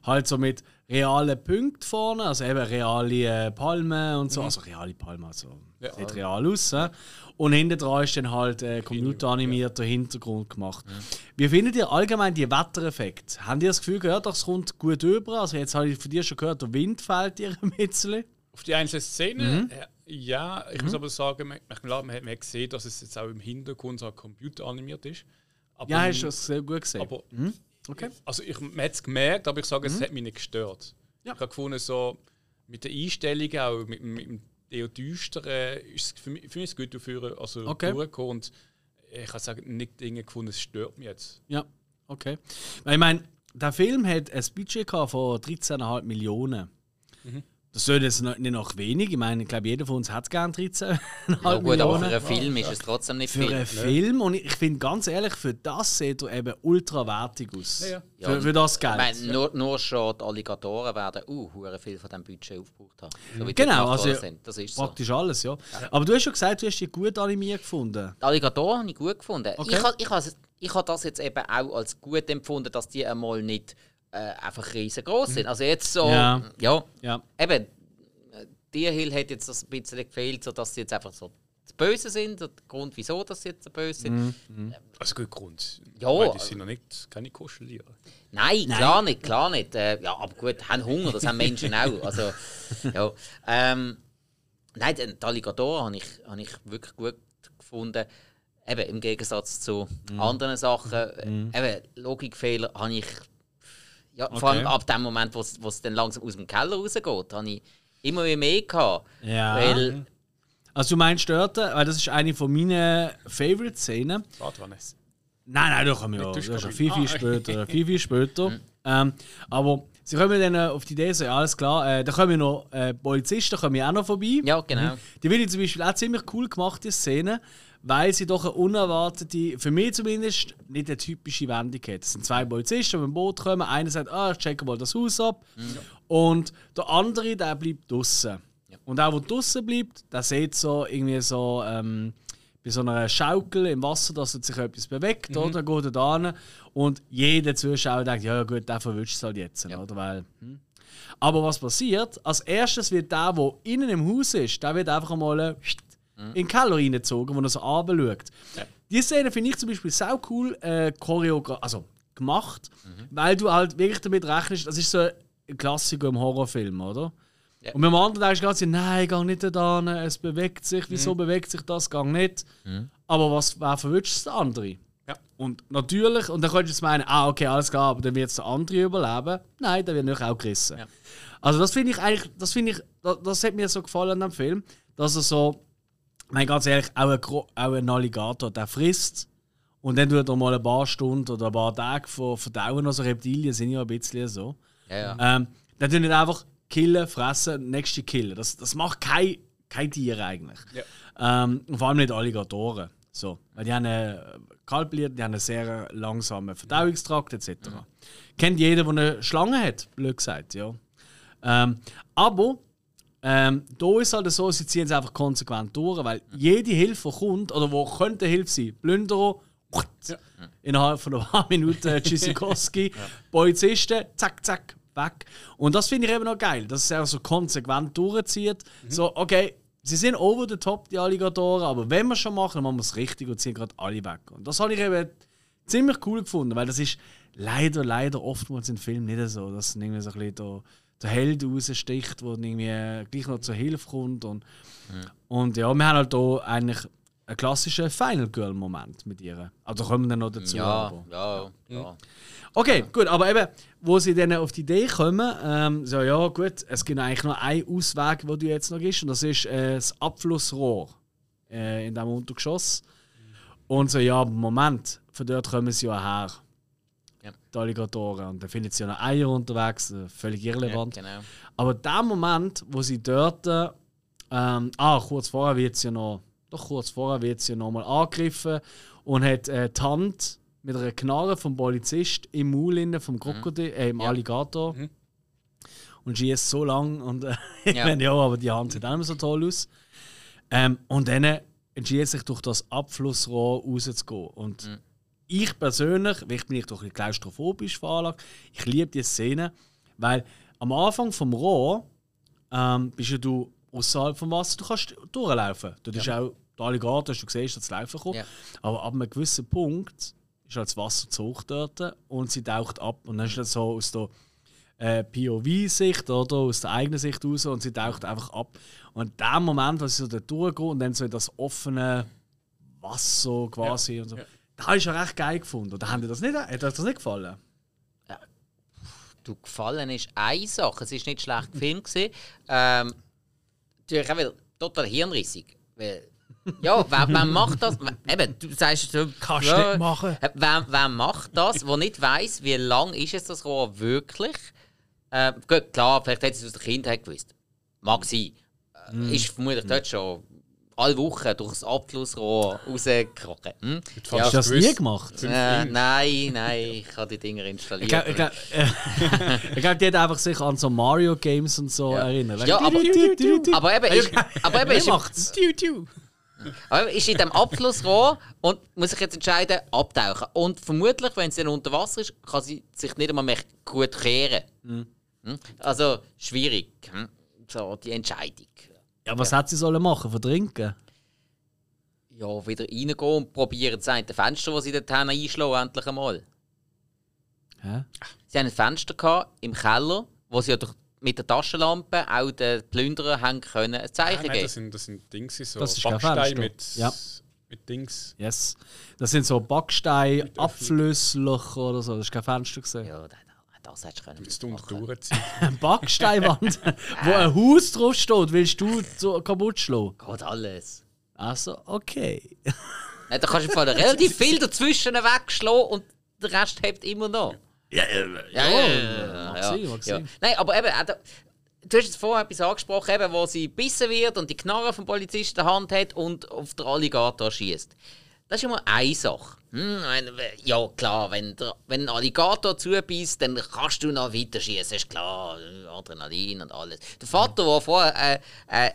halt so mit realen Punkten vorne, also eben reale äh, Palmen und so. Also reale Palmen, also Ja. sieht real aus. Äh? Und hinten dran ist dann halt äh, computeranimierter Hintergrund gemacht. Wie findet ihr allgemein die Wettereffekte? Habt ihr das Gefühl, gehört, das kommt gut über? Also jetzt habe ich von dir schon gehört, der Wind fällt dir ein bisschen. Auf die einzelnen Szenen, Mhm. äh, ja, ich muss aber sagen, man, klar, man hat man gesehen, dass es jetzt auch im Hintergrund so computeranimiert ist. Aber, Ja, hast du sehr gut gesehen. aber okay. Also ich, man hat es gemerkt, aber ich sage, es hat mich nicht gestört. Ja. Ich habe gefunden, so mit der Einstellung auch, mit, mit dem eher düsteren, ist es für mich, für mich ist es gut dafür, also Okay. durchgekommen. Und ich habe sagen, nicht Dinge gefunden, es stört mich jetzt. Ja, okay. Weil ich meine, der Film hat ein Budget von 13,5 Millionen. Das soll jetzt noch- nicht noch wenig. Ich meine, ich glaube, jeder von uns hat gern 13,5 Ja, gut, aber Millionen. für einen Film ist es trotzdem nicht für viel. einen Film. Und ich, ich finde ganz ehrlich, für das sieht er eben ultra wertig aus. Ja, ja. Für, für das Geld. Ich meine, nur, nur schon die Alligatoren werden uh, hure viel von diesem Budget aufgebraucht haben. So Genau, also sind. Ist so. Praktisch alles, ja. Aber du hast schon gesagt, du hast die gut animiert gefunden. Die Alligatoren habe ich gut gefunden. Okay. Ich, ich, ha- ich habe das jetzt eben auch als gut empfunden, dass die einmal nicht äh, einfach riesengroß sind. Also jetzt so, Ja. ja, Ja. eben, äh, Tierhill hat jetzt das ein bisschen gefehlt, so dass sie jetzt einfach so das Böse sind. Der Grund, wieso dass sie jetzt so böse sind. Also gut Grund. Ja. Weil die sind noch nicht keine Kuscheliere. Nein, klar nicht, klar nicht. Äh, ja, aber gut, haben Hunger, das haben Menschen auch. Also, ja. ähm, nein, den- die Alligatoren habe ich, habe ich wirklich gut gefunden. Eben im Gegensatz zu anderen Sachen. Eben Logikfehler habe ich. Ja, vor allem Okay. ab dem Moment, wo es wo es dann langsam aus dem Keller rausgeht, habe ich immer mehr gehabt. Ja. Weil, Also du meinst dort, weil das ist eine von meinen Favorite-Szenen. Badwanne. Nein, nein, da kommen wir ja. Mit Das ist ja Duschkabine. viel, viel Ah, später. viel, viel später. Ähm, aber sie kommen dann äh, auf die Idee, so, ja, alles klar, äh, da kommen noch äh, Polizisten kommen ja auch noch vorbei. ja, genau. Die finde ich zum Beispiel auch ziemlich cool gemacht, die Szene, weil sie doch eine unerwartete, für mich zumindest, nicht eine typische Wendung hat. Es sind zwei Polizisten, die mit dem Boot kommen. Einer sagt, ah, ich checke mal das Haus ab. Und der andere, der bleibt draußen. Und auch, der draußen bleibt, der sieht so irgendwie so ähm, bei so einer Schaukel im Wasser, dass sich etwas bewegt, oder? Dann geht er da hin und jeder Zuschauer denkt, ja, ja gut, der verwünscht es halt jetzt, oder? Weil, hm. Aber was passiert? Als erstes wird der, der innen im Haus ist, der wird einfach mal äh, in den Keller reingezogen, wo er so runterschaut. Die Szene finde ich zum Beispiel sau cool äh, also gemacht, weil du halt wirklich damit rechnest, das ist so ein Klassiker im Horrorfilm, oder? Ja. Und beim anderen denkst du ganz, nein, geh nicht da hin, es bewegt sich, wieso bewegt sich das, geh nicht. Aber was, wer verwünscht es der andere? Ja. Und natürlich, und dann könntest du jetzt meinen, ah, okay, alles klar, aber dann wird es der andere überleben. Nein, der wird natürlich auch gerissen. Ja. Also das finde ich eigentlich, das finde ich, das, das hat mir so gefallen an dem Film, dass er so, ich meine ganz ehrlich, auch ein, Gro- auch ein Alligator, der frisst und dann tut er mal ein paar Stunden oder ein paar Tage von verdauen, also Reptilien sind ja ein bisschen so. Ja, ja. Ähm, dann tun nicht einfach killen, fressen, nächste killen. Das, das macht kein, kein Tier eigentlich. Ähm, und vor allem nicht Alligatoren. So, weil die haben eine Kaltblied, die haben einen sehr langsamen Verdauungstrakt etc. Kennt jeder, der eine Schlange hat, blöd gesagt, ja. Ähm, aber ähm, da ist halt so, sie ziehen es einfach konsequent durch, weil jede Hilfe, die kommt, oder wo könnte Hilfe sein, Plünderer, innerhalb von ein paar Minuten Tschüssikowski, Polizisten, zack, zack, weg. Und das finde ich eben noch geil, dass es auch so konsequent durchzieht. So, okay, sie sind over the top, die Alligatoren, aber wenn wir schon machen, dann machen wir es richtig und ziehen gerade alle weg. Und das habe ich eben ziemlich cool gefunden, weil das ist leider, leider oftmals in Filmen nicht so, dass irgendwie so ein bisschen der, der Held raussticht, der irgendwie gleich noch zur Hilfe kommt. Und, und ja, wir haben halt hier eigentlich einen klassischen Final Girl-Moment mit ihr. Also kommen wir dann noch dazu. Ja, ja, ja. Okay, gut, aber eben, wo sie dann auf die Idee kommen, ähm, so ja gut, es gibt eigentlich nur einen Ausweg, wo du jetzt noch gehst, und das ist äh, das Abflussrohr äh, in diesem Untergeschoss. Und so, ja, Moment, von dort kommen sie ja her. Ja. Die Alligatoren. Und dann finden sie ja noch Eier unterwegs, äh, völlig irrelevant. Genau. Aber der Moment, wo sie dort. äh, Ähm, ah, kurz vorher wird sie ja noch. Doch kurz vorher wird sie ja noch mal angegriffen und hat äh, die Hand mit einer Knarre vom Polizist im Maul innen vom Krokodil, äh, im Ja. Alligator. Und schießt so lang und äh, ich Ja. meine, ja, aber die Hand sieht auch nicht mehr so toll aus. Ähm, und dann entschied sich durch das Abflussrohr rauszugehen. Und ich persönlich, vielleicht bin ich doch ein bisschen klaustrophobisch veranlagt, ich liebe diese Szene, weil am Anfang vom Rohr ähm, bist ja du außerhalb vom Wasser, du kannst durchlaufen. Du bist auch der Alligator, hast du gesehen, ist das Laufen gekommen. Ja. Aber ab einem gewissen Punkt ist halt das Wasser zu hoch dort und sie taucht ab. Und dann ist das so aus der äh, POV-Sicht oder aus der eigenen Sicht raus und sie taucht einfach ab. Und in dem Moment, wo sie so da durchgeht und dann so in das offene Wasser quasi und so, da habe ich schon recht geil gefunden. Oder haben dir das nicht, hat euch das nicht gefallen? Du gefallen ist eine Sache. Es ist nicht schlecht gefilmt. Ähm, natürlich auch wieder total hirnrissig. Weil, ja, wer, wer macht das? Eben, du sagst so, Kannst ja, nicht machen. äh, Wer, wer macht das, der nicht weiß, wie lang ist es das Rohr wirklich? Äh, gut, klar, vielleicht hätte es aus der Kindheit gewusst. Mag sein. Äh, Ist vermutlich dort schon alle Wochen durch das Abflussrohr rausgekrochen. Hm? Fast Hast du das nie gemacht? Äh, nein, nein, ich habe die Dinger installiert. Ich glaube, ich glaub, äh, ich glaub, die hat einfach sich an so Mario Games und so Ja. erinnert. Ja, aber- Aber eben, ist, aber eben ist, macht's? Aber ist in dem Abflussrohr und muss sich jetzt entscheiden, abtauchen. Und vermutlich, wenn sie dann unter Wasser ist, kann sie sich nicht einmal mehr gut kehren. Hm? Also schwierig, hm? so die Entscheidung. Ja, was hat sie sollen machen? Verdrinken? Ja, wieder reingehen und probieren das eine Fenster, das sie dort haben, einschlagen, endlich einmal. Hä? Sie haben ein Fenster gehabt, im Keller, wo sie ja durch, mit der Taschenlampe auch den Plünderer haben können ein Ah, Zeichen nein, geben. das sind, das sind Dinge, so Das ist Fenster. mit. Ja. mit Dings. Yes. Das sind so Backstein-Abflusslöcher oder so. Das ist kein Fenster gesehen. Ja, das, hättest du können. Mit du machen. durchziehen. Eine Backsteinwand, wo ein Haus drauf steht, willst du so kaputt schlagen? Geht alles. Also, okay. Nein, da kannst du Fall relativ viel dazwischen wegschlagen und der Rest hebt immer noch. Ja, äh, Ja, ja, ja. Nein, aber eben, da- du hast jetzt vorher etwas angesprochen, eben, wo sie bissen wird und die Knarre vom Polizisten in der Hand hat und auf den Alligator schießt. Das ist immer eine Sache. Hm, ja, klar, wenn, der, wenn ein Alligator zubeißt, dann kannst du noch weiter schießen, ist klar. Adrenalin und alles. Der Vater, der vorher äh, äh,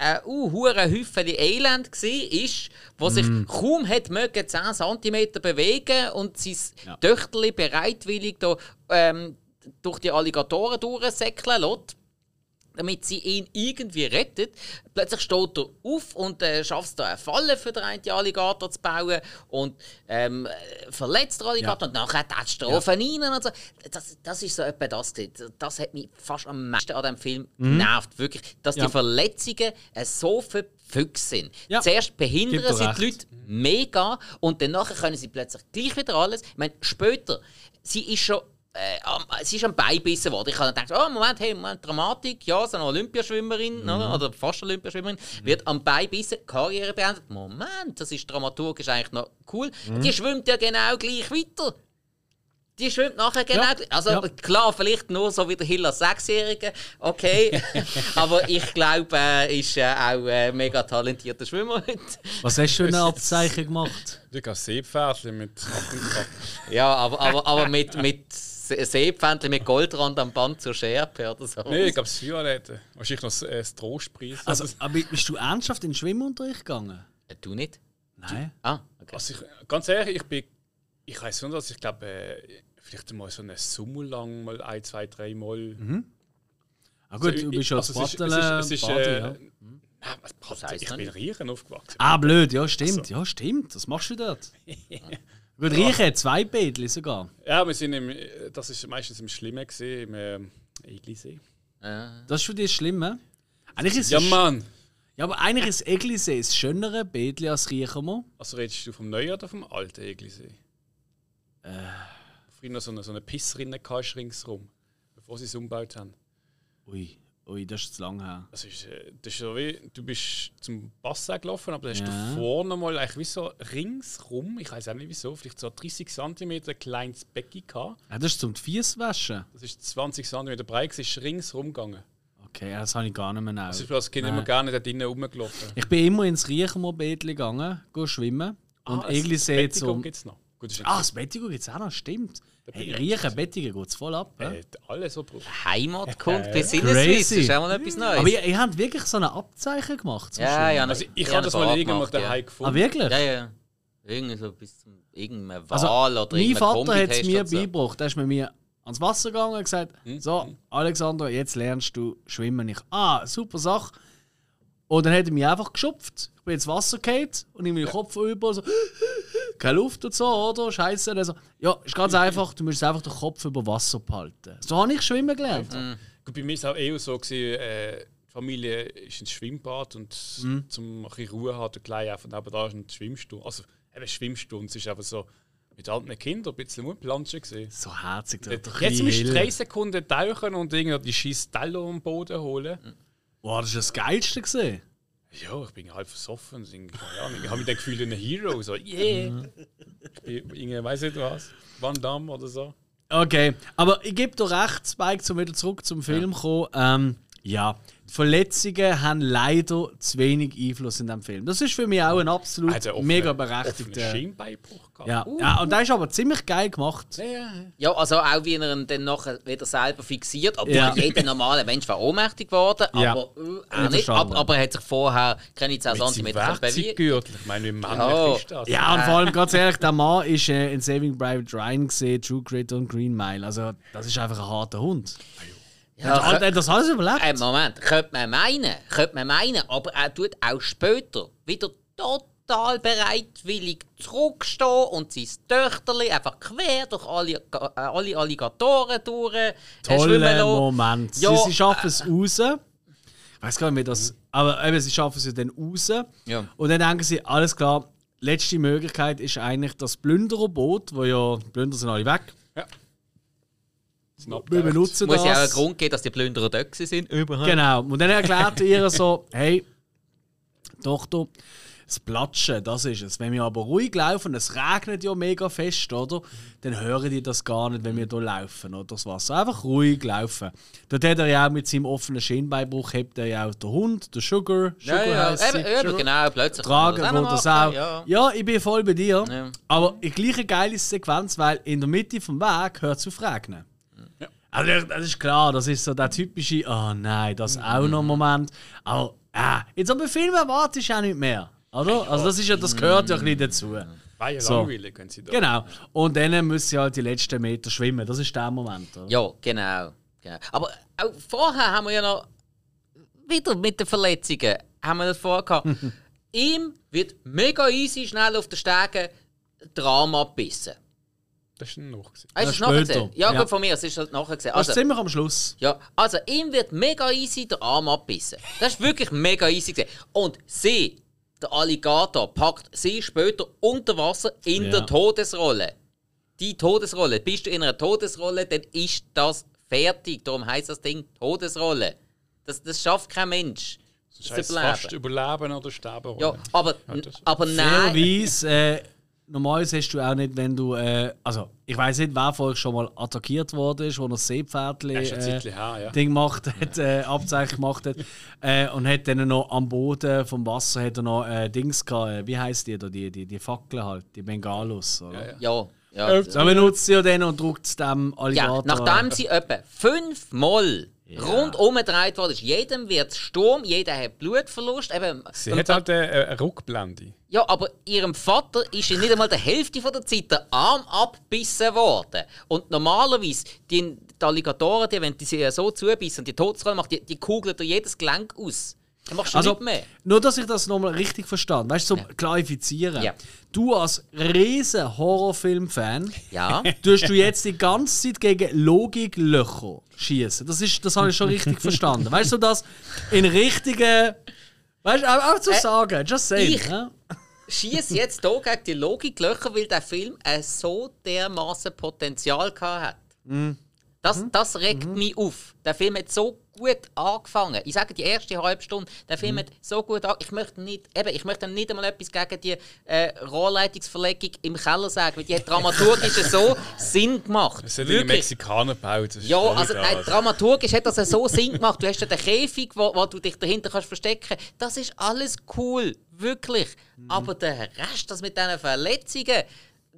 ein uh, hure Hüffeli Elend war, ist, wo sich Mm. kaum hat mögen 10 cm bewegen und sein Ja. Töchterli bereitwillig da, ähm, durch die Alligatoren durchsäckeln lässt, damit sie ihn irgendwie rettet. Plötzlich steht er auf und äh, schafft es da eine Falle für den einen Alligator zu bauen und ähm, äh, verletzt den Alligator und nachher tätscht er ihn rein und so. Das, das ist so etwa das. Das hat mich fast am meisten an diesem Film genervt. Wirklich, dass Mhm. Ja. die Verletzungen äh, so verfüchst sind. Ja. Zuerst behindern sie die. Leute mega und dann nachher können sie plötzlich gleich wieder alles. Ich meine, später, sie ist schon äh, sie ist am Bein gebissen worden. Ich habe dann gedacht, oh, Moment, hey, Moment, Dramatik, ja, so eine Olympiaschwimmerin, Mhm. oder, oder fast Olympiaschwimmerin, wird am Bein gebissen, Karriere beendet. Moment, das ist dramaturgisch eigentlich noch cool. Mhm. Die schwimmt ja genau gleich weiter. Die schwimmt nachher genau Ja, gleich. Also ja. klar, vielleicht nur so wie der Hill als Sechsjährige, okay. Aber ich glaube, er ist äh, auch äh, mega talentierter Schwimmer heute. Was hast du für eine Abzeichen gemacht? Du kannst Seepferdchen mit. Ja, aber, aber, aber mit, mit Seepfändchen mit Goldrand am Band zur Schärpe oder so. Nein, ich glaube, das Violette. Wahrscheinlich noch äh, das Trostpreis. Also, aber bist du ernsthaft in den Schwimmunterricht gegangen? Äh, Du nicht? Nein. Ah, okay. Also ich, ganz ehrlich, ich bin. Ich weiß nicht, dass ich glaube, äh, vielleicht mal so eine Summe lang, mal ein, zwei, drei Mal. Ah, gut, Also, du bist ja also als es ist- es ist- es ist, Badi, äh, ja. Nein, was Das Patte? heisst Ich bin. Riechen aufgewachsen. Ah, blöd, ja, stimmt. Ja, stimmt. Was machst du dort? Gut, Riechen hat zwei Bädli sogar. Ja, wir sind im, äh, das ist meistens im Schlimmen gesehen, im ähm, Eglisee. Äh, Das ist für dich schlimm, hä? Eigentlich ist Ja, es- Mann! ja, aber eigentlich ist Eglisee das schönere Bädli als Riechermo. Also redest du vom neuen oder vom alten Eglisee? Äh. Früher noch so eine, so eine Pissrinne ringsrum, bevor sie es umgebaut haben. Ui, ui, das ist zu lang her. Das ist, äh, das ist so wie, du bist zum Bassin gelaufen, aber da hast Ja. du vorne mal eigentlich wie so ringsrum, ich weiß auch nicht wieso, vielleicht so 30 cm kleines Becken gehabt. Ja, das ist zum Fies waschen. Das ist 20 cm breit, ist ringsrum gegangen. Okay, das habe ich gar nicht mehr genau. Also ich bin als Kind Nein. immer gerne da drinnen rumgelaufen. Ich bin immer ins Riechermo Bädli gegangen, go schwimmen. Und Ah, Eglisee das zum. gibt es noch. Gut, Ah, das Bettigo gibt es auch noch, stimmt. Hey, Riechen, Bettigo geht es voll ab. äh, alles so drauf. Heimatkunde Äh, bis Sinneswiss, crazy. ist auch mal etwas Neues. Aber ihr, ihr habt wirklich so ein Abzeichen gemacht. ja, ja, Also ich ja, habe das mal irgendwann gemacht, daheim Ah, gefunden. wirklich? Ja, ja. Irgendwie so bis zum irgendeinem Wahl Also, oder mein Vater hat es mir so. beigebracht. Er ist mit mir ans Wasser gegangen und gesagt: Hm? So, Alexander, jetzt lernst du schwimmen. Ich, ah, super Sache. Und dann hat er mich einfach geschupft. Bin ins Wasser gefallen und ich meinen Kopf über so, keine Luft und so, oder? Scheiße. Also, ja, ist ganz einfach, du musst einfach den Kopf über Wasser behalten. So habe ich schwimmen gelernt. Gut, bei mir war es auch eher so, gewesen, äh, die Familie ist ins Schwimmbad und Mhm. zum ein bisschen Ruhe hat und gleich einfach nebenan ist eine Schwimmstunde. Also eben Schwimmstunde, es ist einfach so mit alten Kindern ein bisschen rumplanschen gesehen. So herzig. der Jetzt musst du drei Sekunden tauchen und irgendwie die scheiß Teller am Boden holen. Boah, das war das Geilste. Gewesen. Ja, ich bin halb versoffen. Ich, habe mich dann gefühlt wie ein Hero. So, yeah! Ich bin irgendwie, weiß nicht was, Van Damme oder so. Okay, aber ich gebe dir recht, Spike, um wieder zurück zum Film zu kommen. Ähm, ja, Verletzungen haben leider zu wenig Einfluss in diesem Film. Das ist für mich auch ein absolut Also offene- mega berechtigter. Schienbeinbruch gehabt. Ja. ja, und der ist aber ziemlich geil gemacht. Ja, ja. Ja, also auch wie er ihn dann nachher wieder selber fixiert. Obwohl Ja. jeder normale Mensch war ohnmächtig geworden, Ja. aber äh, auch nicht. Aber, aber er hat sich vorher keine 10 Mit seinem cm bewegt. Ich meine, wie männlich Ja. ist das? Ja, und vor allem ganz ehrlich, der Mann ist äh, in Saving Private Ryan gesehen, True Grit und Green Mile. Also, das ist einfach ein harter Hund. Ja, Und er hat das alles überlebt. Äh, Moment, könnte man meinen, könnte man meinen, aber er tut auch später wieder total bereitwillig zurückstehen und sein Töchterli einfach quer durch alle, äh, alle Alligatoren durch äh, Toller. Moment. Ja, sie, sie schaffen es raus. Ich weiß gar nicht, wie das. Aber eben, sie schaffen es ja dann raus. Ja. Und dann denken sie, alles klar, letzte Möglichkeit ist eigentlich das Plündererboot, wo ja Plünder sind alle weg. Wir benutzen Muss ja auch einen das. Grund geben, dass die Plünderer dort sind. Überhaupt. Genau. Und dann erklärt er ihr so, hey, Tochter, das Platschen, das ist es. Wenn wir aber ruhig laufen, es regnet ja mega fest, oder? Dann hören die das gar nicht, wenn wir hier laufen, oder? Das Wasser. Einfach ruhig laufen. Dort hat er ja auch mit seinem offenen Schienbeinbruch, hebt er ja auch den Hund, den Sugar. Ja, Sugar ja, sie. eben, eben, genau, plötzlich. Tragen das machen, auch. Ja. Ja. ich bin voll bei dir. Ja. Aber die gleiche geile Sequenz, weil in der Mitte vom Weg hört es auf regnen. Also das- ist klar, das ist so der typische, oh nein, das auch noch Moment. Aber ah, jetzt aber Film erwartest du auch nicht mehr. Oder? Also das ist ja, das gehört ja ein bisschen dazu. War ja So. langweilig, wenn sie da. Genau. Und dann müssen sie halt die letzten Meter schwimmen. Das ist der Moment. Oder? Ja, genau, genau. Aber auch vorher haben wir ja noch wieder mit den Verletzungen haben wir das vorher gehabt. Ihm wird mega easy schnell auf den Stegen der Arm abbissen. Das ist ein noch. du Ja, es nachher gesehen? Ja, Ja. gut, von mir, es ist halt nachher gesehen. Das ist Also, ziemlich am Schluss. ja, also ihm wird mega easy der Arm abbissen. Das ist wirklich mega easy gesehen. Und sie, der Alligator, packt sie später unter Wasser in Ja. der Todesrolle. Die Todesrolle. Bist du in einer Todesrolle, dann ist das fertig. Darum heißt das Ding Todesrolle. Das, das schafft kein Mensch. Das zu heisst überleben. fast überleben oder sterben. Ja, aber, das- aber nein. Fairerweise, äh, normalerweise hast du auch nicht, wenn du. Äh, also, ich weiß nicht, wer vorher schon mal attackiert worden ist, wo er das Seepferdli Das ist ein äh, her, ja. Ding gemacht hat, äh, Abzeichen gemacht hat. Äh, und hat dann noch am Boden vom Wasser hat er noch äh, Dings gehabt. Äh, wie heisst die da? Die, die, die Fackeln halt, die Bengalos. Oder? Ja, ja. Ja, ja. So benutzt sie ja dann und drückt es dem Ja, Alligator. nachdem sie etwa fünfmal rundum gedreht worden ist, jedem wird Sturm, jeder hat Blutverlust. Eben, Sie hat halt eine, eine Rückblende. Ja, aber ihrem Vater ist in nicht einmal der Hälfte von der Zeit der Arm abbissen worden. Und normalerweise, die, die Alligatoren, die, wenn die sie so zubissen und die Todesrolle macht, die, die kugeln dir jedes Gelenk aus. Machst du Also, nicht mehr. nur, dass ich das nochmal richtig verstanden Weißt du, zum Klarifizieren. Ja. Du als riesen Horrorfilm-Fan, Ja. tust du jetzt die ganze Zeit gegen Logiklöcher schießen. Das, ist, das habe ich schon richtig verstanden. Weißt du, das in richtigen. Weißt du, auch, auch zu Äh, sagen, just saying. ich- ja? Schieß jetzt hier gegen die Logiklöcher, weil der Film ein so dermaßen Potenzial gehabt hat. Mhm. Das, das regt mich auf. Der Film hat so gut angefangen. Ich sage die erste halbe Stunde, der Film Mhm. hat so gut angefangen. Ich möchte nicht, eben, ich möchte nicht einmal etwas gegen die äh, Rohrleitungsverlegung im Keller sagen, weil die hat dramaturgisch so Sinn gemacht. Das sind die Mexikaner gebaut. Ja, also nein, dramaturgisch hat das ja so Sinn gemacht. Du hast ja den Käfig, wo, wo du dich dahinter kannst verstecken. Das ist alles cool, wirklich. Aber der Rest, das mit diesen Verletzungen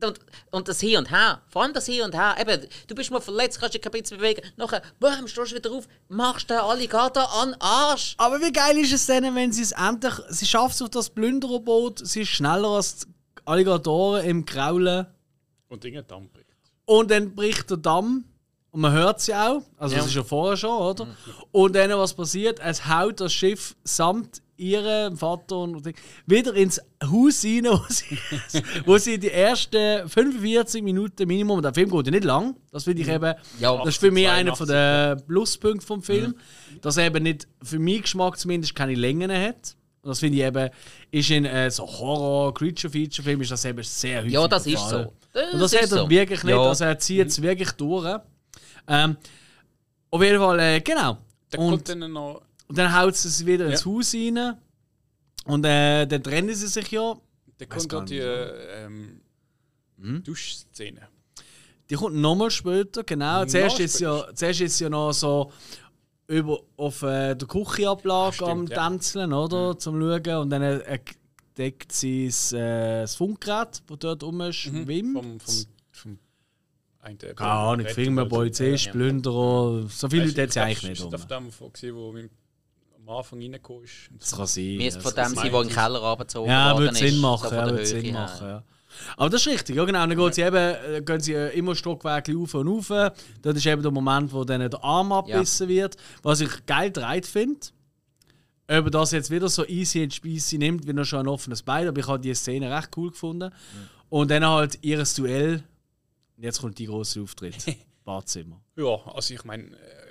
und, und das Hier und Her, vor allem das Hier und Her, eben, du bist mal verletzt, kannst dich kein bisschen bewegen, nachher, boom, stehst du wieder auf, machst den Alligator an den Arsch. Aber wie geil ist es denn, wenn sie es endlich. Sie schafft es auf das Plündererboot, sie ist schneller als die Alligatoren im Kraulen. Und Dinge Damm bringt. Und dann bricht der Damm. Und man hört sie auch. Also, das ist ja vorher schon, oder? Und dann, was passiert? Es haut das Schiff samt ihrem Vater und wieder ins Haus rein, wo sie, wo sie die ersten 45 Minuten Minimum, der Film geht ja nicht lang, das finde ich eben, Ja, das ist für mich 82, einer von der Pluspunkte vom Film, dass er eben nicht, für meinen Geschmack zumindest, keine Längen hat. Und das finde ich eben, ist in äh, so Horror-Creature-Feature-Film ist das eben sehr häufig Ja, das ist so. Das Und das ist hat er so. wirklich nicht, Ja. also er zieht es wirklich durch. Ähm, auf jeden Fall, äh, genau. Da Und, kommt dann noch. Und dann haut sie es wieder ins Ja. Haus rein. Und äh, dann trennen sie sich ja. Da Weiß kommt noch die nicht, ähm, Hm? Duschszene. Die kommt nochmal später, genau. Noch Zuerst ist, ja, später. zuerst ist ja noch so über, auf äh, der Küchenablage Stimmt, am ja. Tänzeln, oder? Zum Schauen. Und dann äh, deckt sie das, äh, das Funkgerät, das dort rumschwimmt. Mhm. Vom, vom, vom Keine Ahnung, Polizist, Ja. Plünderer. So viele Leute hat sie ich eigentlich nicht um. das auf dem wo wir am Anfang reingekommen ist. Das kann sein. Mir ist ja, von das dem sein, der in den Keller runtergezogen Ja, würde Sinn ist, machen. so ja, würde Sinn machen ja. Aber das ist richtig, ja genau. Dann geht sie eben, äh, gehen sie äh, immer Stockwerke auf und auf. Dort ist eben der Moment, wo dann der Arm abbissen wird. Was ich geil dreht finde. Ob er das jetzt wieder so easy und speisy nimmt, wie er schon ein offenes Bein. Aber ich habe die Szene recht cool gefunden. Und dann halt ihr Duell. Und jetzt kommt die große Auftritt. Badzimmer. Ja, also ich meine, äh,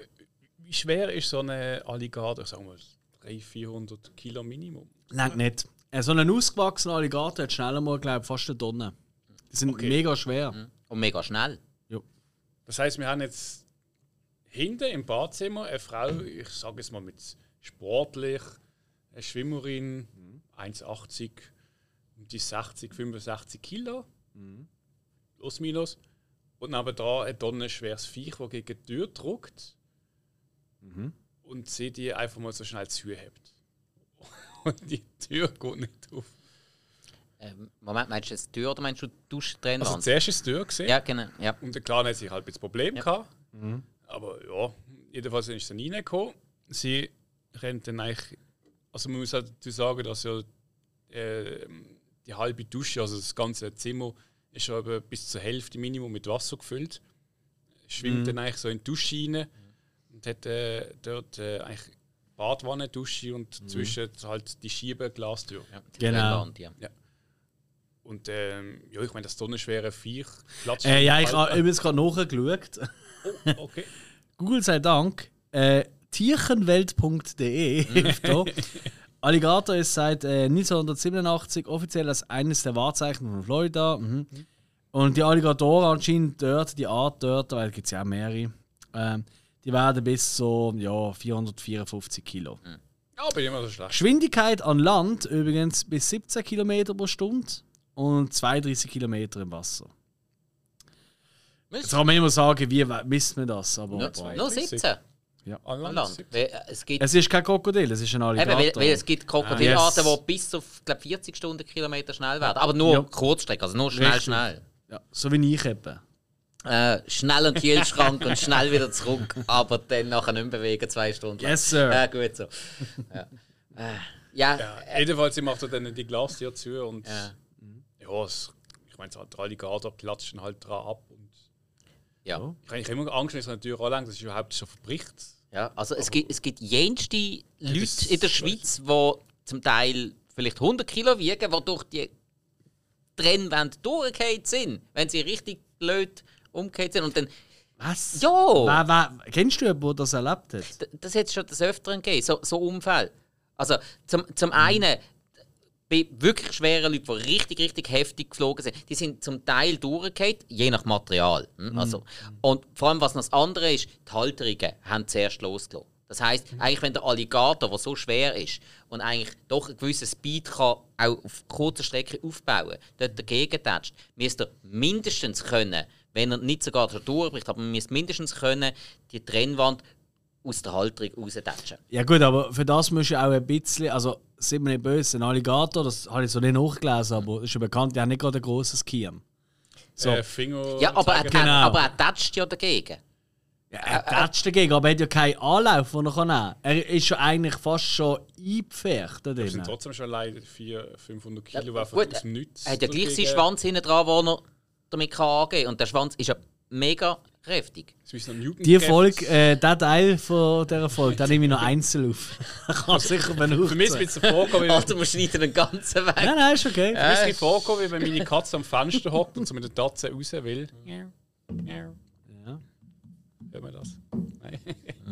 wie schwer ist so eine Alligator? Sagen wir 300, 400 Kilo Minimum. Langt nicht. äh, so ein ausgewachsener Alligator hat schneller mal, glaube ich, fast eine Tonne. Die sind mega schwer. Und mega schnell. Das heißt, wir haben jetzt hinten im Badzimmer eine Frau, ich sage es mal mit sportlich, eine Schwimmerin, 1,80, um die 60, 65 Kilo, plus minus. Und nebenan ein tonnenschweres Viech, das gegen die Tür drückt und sie die einfach mal so schnell zuhebt. Und die Tür geht nicht auf. Ähm, Moment, meinst du jetzt die Tür oder meinst du die Duschtrennwand? Also zuerst ist die Tür gesehen. ja, genau. Ja. Und der Clan hat sich halt ein bisschen Problem Ja. gehabt. Aber ja, jedenfalls ist sie dann reingekommen. Sie rennt dann eigentlich. Also man muss halt dazu sagen, dass ja äh, die halbe Dusche, also das ganze Zimmer, ist ja eben bis zur Hälfte Minimum mit Wasser gefüllt. Schwimmt dann eigentlich so in die Dusche rein und hat äh, dort äh, eigentlich Badwanne, Dusche und zwischen halt die Schiebeglastür. ja. die Genau. Trennwand, ja. Und ähm, ja, ich meine, das tonnenschwere Viech. Äh, ja, ich habe übrigens gerade nachgeschaut. Oh, okay. Google sei Dank. Äh, Tierchenwelt.de hilft da. Alligator ist seit äh, 1987 offiziell als eines der Wahrzeichen von Florida. Mhm. Und die Alligatoren anscheinend dort, die Art dort, weil gibt es ja auch mehrere, ähm, die werden bis so ja, 454 Kilo. Ja, bin immer so schlecht. Geschwindigkeit an Land übrigens bis 17 km pro Stunde und 32 km im Wasser. Jetzt kann man immer sagen, wie misst man das? Aber Nur, nur 17 An an Land. Land. Äh, Es gibt, es ist kein Krokodil, es ist ein eben, Alligator. weil, weil es gibt Krokodilarten, Ah, yes. die bis auf glaub, 40 Stundenkilometer schnell werden. Aber nur Ja. Kurzstrecke, also nur schnell, Richtig. schnell. ja, so wie ich eben. Äh, schnell an den Kühlschrank und schnell wieder zurück, aber dann nachher nicht mehr bewegen, zwei Stunden. lang. Yes, sir. Ja, gut so. Ja, äh, ja, Ja, jedenfalls, sie macht dann die Glastür zu und Ja. ja, es, ich meine, so der Alligator klatscht dann halt dran ab. Und ja. ich habe immer Angst, wenn so eine Tür anlangt, dass es überhaupt schon verbricht. Ja, also es gibt, es gibt jenste das Leute in der ist- Schweiz, die zum Teil vielleicht 100 Kilo wiegen, die durch die Trennwände durchgefallen sind, wenn sie richtig blöd umgekehrt sind. Und dann, Was? ja, Wer, wer, kennst du jemanden, der das erlebt hat? d- das hat es schon des Öfteren gegeben, so, so Unfälle. Also zum, zum einen, bei wirklich schweren Leuten, die richtig, richtig heftig geflogen sind, die sind zum Teil durchgefallen, je nach Material. hm, Also, und vor allem, was noch das andere ist, die Halterungen haben zuerst losgelassen. Das heisst, eigentlich, wenn der Alligator, der so schwer ist und eigentlich doch einen gewissen Speed kann, auch auf kurzer Strecke aufbauen dort dagegen tätscht, müsste er mindestens können, wenn er nicht sogar schon durchbricht, aber man müsste mindestens können, die Trennwand aus der Halterung raustätschen. Ja gut, aber für das musst du auch ein bisschen, also sind wir nicht böse, ein Alligator, das habe ich so nicht nachgelesen, aber ist ja bekannt, der hat nicht gerade ein grosses Kiemen. So. Äh, Finger Ja, aber er, Genau. aber er tätscht ja dagegen. Ja, er tätscht dagegen, aber er hat ja keinen Anlauf, den er nehmen kann. Er ist schon eigentlich fast schon eingepfercht da Das sind trotzdem schon leider 400, 500 Kilo, Ja, gut, aus dem Nichts. Er hat ja gleich seinen Schwanz hinten dran, wo er damit kann angehen kann. Und der Schwanz ist ja mega kräftig. Die Folge, äh, der Teil von dieser Folge, den nehme ich noch einzeln auf. kann sicher benutzen. Für mich ist es vorgekommen, wie, Alter, man schneidet den ganzen Weg. Nein, nein, ist okay. mir ist es vorgekommen, wie wenn meine Katze am Fenster hockt und so mit der Tatze raus will. Ja. Hört man das? Nein.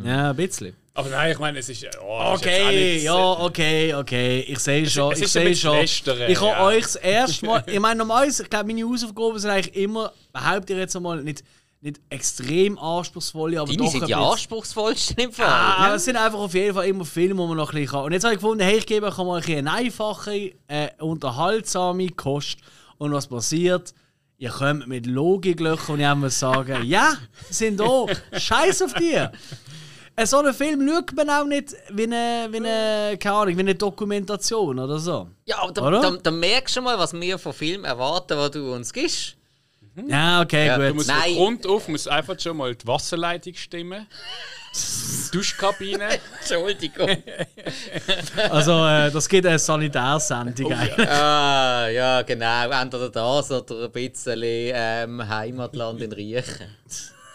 ja, ein bisschen. Aber nein, ich meine, es ist. Oh, es ist Okay, nicht- ja, okay, okay. Ich sehe schon, es ich ist ein sehe schon. lästern, Ich habe ja. euch das erste Mal, ich meine, normalerweise, ich glaube, meine Hausaufgaben sind eigentlich immer, behaupte ich jetzt einmal, nicht, nicht extrem anspruchsvolle, aber Deine doch sind ein die bisschen- anspruchsvollsten im Fall. Ah, aber es sind einfach auf jeden Fall immer Filme, die man noch ein bisschen kann. Und jetzt habe ich gefunden, hey, ich gebe euch mal ein eine einfache, äh, unterhaltsame Kost. Und was passiert? Ihr kommt mit Logiklöchern und ich muss sagen, ja, sind da. Scheiß auf dir. So einen Film schaut man auch nicht wie eine, wie eine, keine Ahnung, wie eine Dokumentation oder so. Ja, aber da, da, da merkst du mal, was wir von Filmen erwarten, was du uns gibst. Ja, okay, Ja, Du gut. musst Nein. Grund auf musst einfach schon mal die Wasserleitung stimmen. Duschkabine. Entschuldigung. Also, äh, das gibt eine Sanitärsendung. eigentlich. ah, ja, genau. Entweder das oder ein bisschen ähm, Heimatland in Riechen.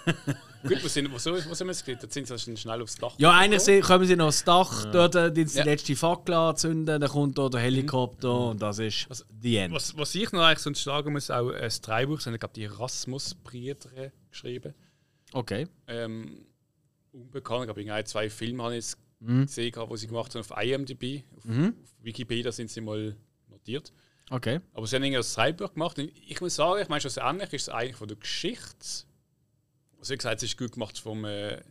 Gut, wo sind, wo, wo sind wir jetzt sind sie schnell aufs Dach. Ja, eigentlich kommen sie noch aufs Dach, dort äh, die die letzte Fackel anzünden, dann kommt da der Helikopter und das ist the end. Was, was ich noch eigentlich sonst sagen muss, auch ein Drehbuch, sondern ich glaube, die Erasmus-Brüder geschrieben. Okay. Ähm, unbekannt, ich glaube, irgendwie zwei Filme habe ich Mhm. gesehen, gehabt, die sie gemacht haben auf IMDb. Auf, auf Wikipedia sind sie mal transportiert. Okay. Aber sie haben irgendwie das Drehbuch gemacht. Und ich muss sagen, ich meine, schlussendlich ist es eigentlich von der Geschichte. Also, wie gesagt, es ist gut gemacht vom, äh,